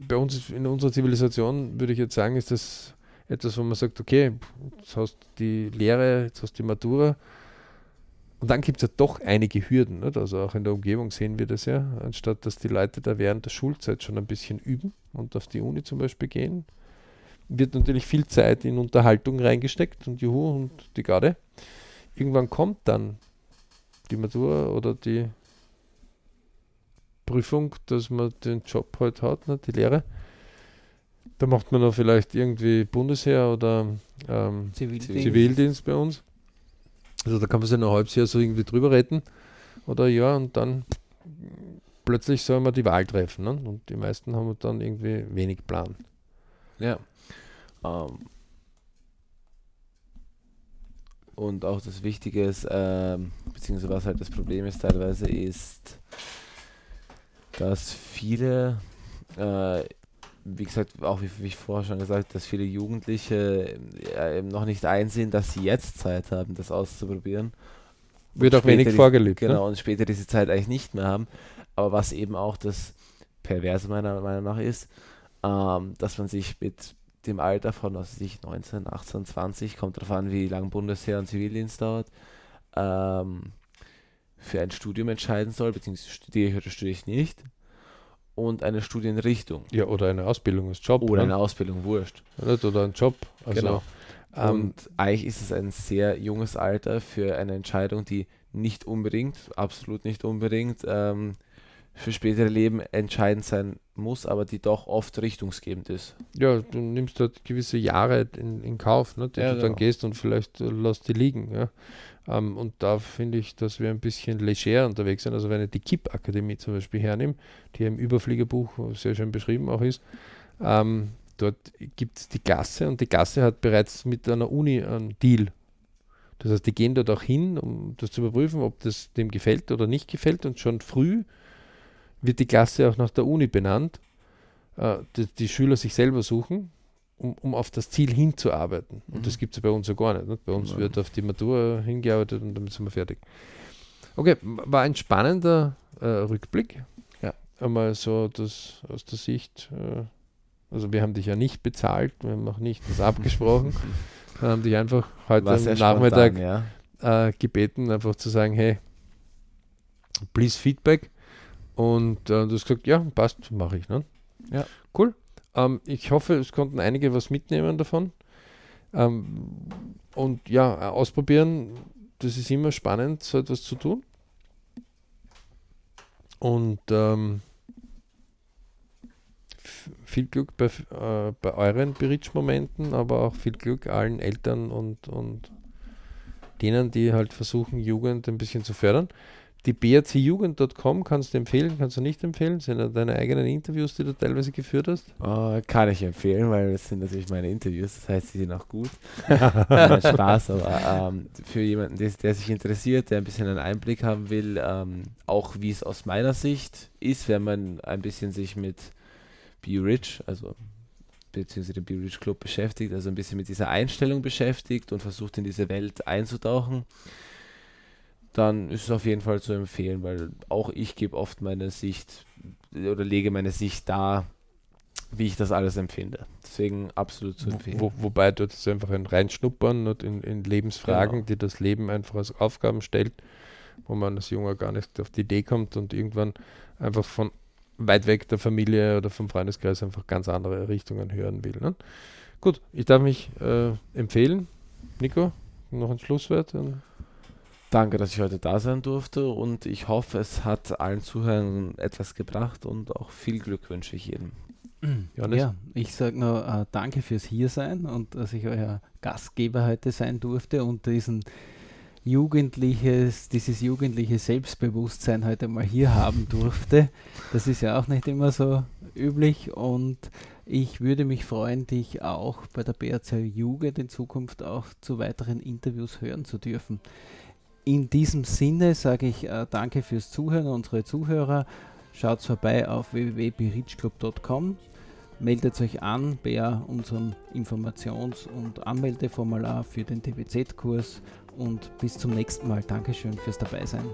bei uns in unserer Zivilisation würde ich jetzt sagen, ist das etwas, wo man sagt, okay, jetzt hast du die Lehre, jetzt hast du die Matura. Und dann gibt es ja doch einige Hürden. Nicht? Also auch in der Umgebung sehen wir das ja, anstatt dass die Leute da während der Schulzeit schon ein bisschen üben und auf die Uni zum Beispiel gehen, wird natürlich viel Zeit in Unterhaltung reingesteckt und Juhu und die Garde. Irgendwann kommt dann die Matura oder die Prüfung, dass man den Job halt hat, ne, die Lehre. Da macht man noch vielleicht irgendwie Bundesheer oder ähm, Zivildienst. Zivildienst bei uns. Also da kann man sich noch ein halbes Jahr so irgendwie drüber retten oder Jahr und dann plötzlich soll man die Wahl treffen. Ne? Und die meisten haben dann irgendwie wenig Plan. Ja. Ähm, und auch das Wichtige ist, ähm, beziehungsweise was halt das Problem ist teilweise, ist, dass viele, äh, wie gesagt, auch wie, wie ich vorher schon gesagt, dass viele Jugendliche äh, eben noch nicht einsehen, dass sie jetzt Zeit haben, das auszuprobieren. Wird auch wenig die- vorgelebt. Genau, Ne? und später diese Zeit eigentlich nicht mehr haben. Aber was eben auch das Perverse meiner Meinung nach ist, ähm, dass man sich mit dem Alter von, was weiß ich, 19, 18, 20, kommt darauf an, wie lang Bundesheer und Zivildienst dauert, ähm, für ein Studium entscheiden soll, beziehungsweise studiere ich oder studiere ich nicht, und eine Studienrichtung Ja, oder eine Ausbildung als Job. oder ne? eine Ausbildung, wurscht. Oder ein Job. Also, Genau. ähm, und eigentlich ist es ein sehr junges Alter für eine Entscheidung, die nicht unbedingt, absolut nicht unbedingt, ähm, für spätere Leben entscheidend sein muss, aber die doch oft richtungsgebend ist. ja, du nimmst halt gewisse Jahre in, in Kauf, ne, die Ja, du dann genau. gehst und vielleicht äh, lässt die liegen. Ja. Ähm, und da finde ich, dass wir ein bisschen leger unterwegs sind. Also wenn ich die KIP-Akademie zum Beispiel hernehme, die im Überfliegerbuch sehr schön beschrieben auch ist, ähm, dort gibt es die Gasse und die Gasse hat bereits mit einer Uni einen Deal. Das heißt, die gehen dort auch hin, um das zu überprüfen, ob das dem gefällt oder nicht gefällt. Und schon früh wird die Klasse auch nach der Uni benannt, äh, die, die, Schüler sich selber suchen, um, um auf das Ziel hinzuarbeiten. Und mhm. das gibt es bei uns ja gar nicht. nicht? Bei uns ja. wird auf die Matur hingearbeitet und damit sind wir fertig. Okay, war ein spannender äh, Rückblick. Ja. Einmal so das aus der Sicht, äh, also wir haben dich ja nicht bezahlt, wir haben noch nicht das abgesprochen. wir haben dich einfach heute am Nachmittag spontan, ja. äh, gebeten, einfach zu sagen, hey, please Feedback. Und äh, du hast gesagt, ja, passt, mache ich. Ne? Ja. Cool. Ähm, ich hoffe, es konnten einige was mitnehmen davon. Ähm, und ja, ausprobieren, das ist immer spannend, so etwas zu tun. Und ähm, viel Glück bei, äh, bei euren Bridge-Momenten, aber auch viel Glück allen Eltern und, und denen, die halt versuchen, Jugend ein bisschen zu fördern die brcjugend.com kannst du empfehlen, kannst du nicht empfehlen? Sind das deine eigenen Interviews, die du teilweise geführt hast? Uh, kann ich empfehlen, weil das sind natürlich meine Interviews, das heißt, sie sind auch gut. Spaß, aber ähm, für jemanden, der, der, sich interessiert, der ein bisschen einen Einblick haben will, ähm, auch wie es aus meiner Sicht ist, wenn man ein bisschen sich mit Be Rich, also beziehungsweise dem Be Rich Club beschäftigt, also ein bisschen mit dieser Einstellung beschäftigt und versucht in diese Welt einzutauchen dann ist es auf jeden Fall zu empfehlen, weil auch ich gebe oft meine Sicht oder lege meine Sicht da, wie ich das alles empfinde. Deswegen absolut zu empfehlen. Wo, wobei dort ist einfach ein Reinschnuppern und in, in Lebensfragen, genau. die das Leben einfach als Aufgaben stellt, wo man als Junger gar nicht auf die Idee kommt und irgendwann einfach von weit weg der Familie oder vom Freundeskreis einfach ganz andere Richtungen hören will. Ne? Gut, ich darf mich äh, empfehlen. Nico, noch ein Schlusswort? Danke, dass ich heute da sein durfte und ich hoffe, es hat allen Zuhörern etwas gebracht und auch viel Glück wünsche ich jedem. Johannes? Ja, ich sage nur äh, danke fürs Hiersein und dass ich euer Gastgeber heute sein durfte und diesen jugendliches, dieses jugendliche Selbstbewusstsein heute mal hier haben durfte. Das ist ja auch nicht immer so üblich und ich würde mich freuen, dich auch bei der BRC Jugend in Zukunft auch zu weiteren Interviews hören zu dürfen. In diesem Sinne sage ich äh, danke fürs Zuhören, unsere Zuhörer. Schaut vorbei auf www.berichclub.com. Meldet euch an bei unserem Informations- und Anmeldeformular für den TBZ-Kurs und bis zum nächsten Mal. Dankeschön fürs Dabeisein.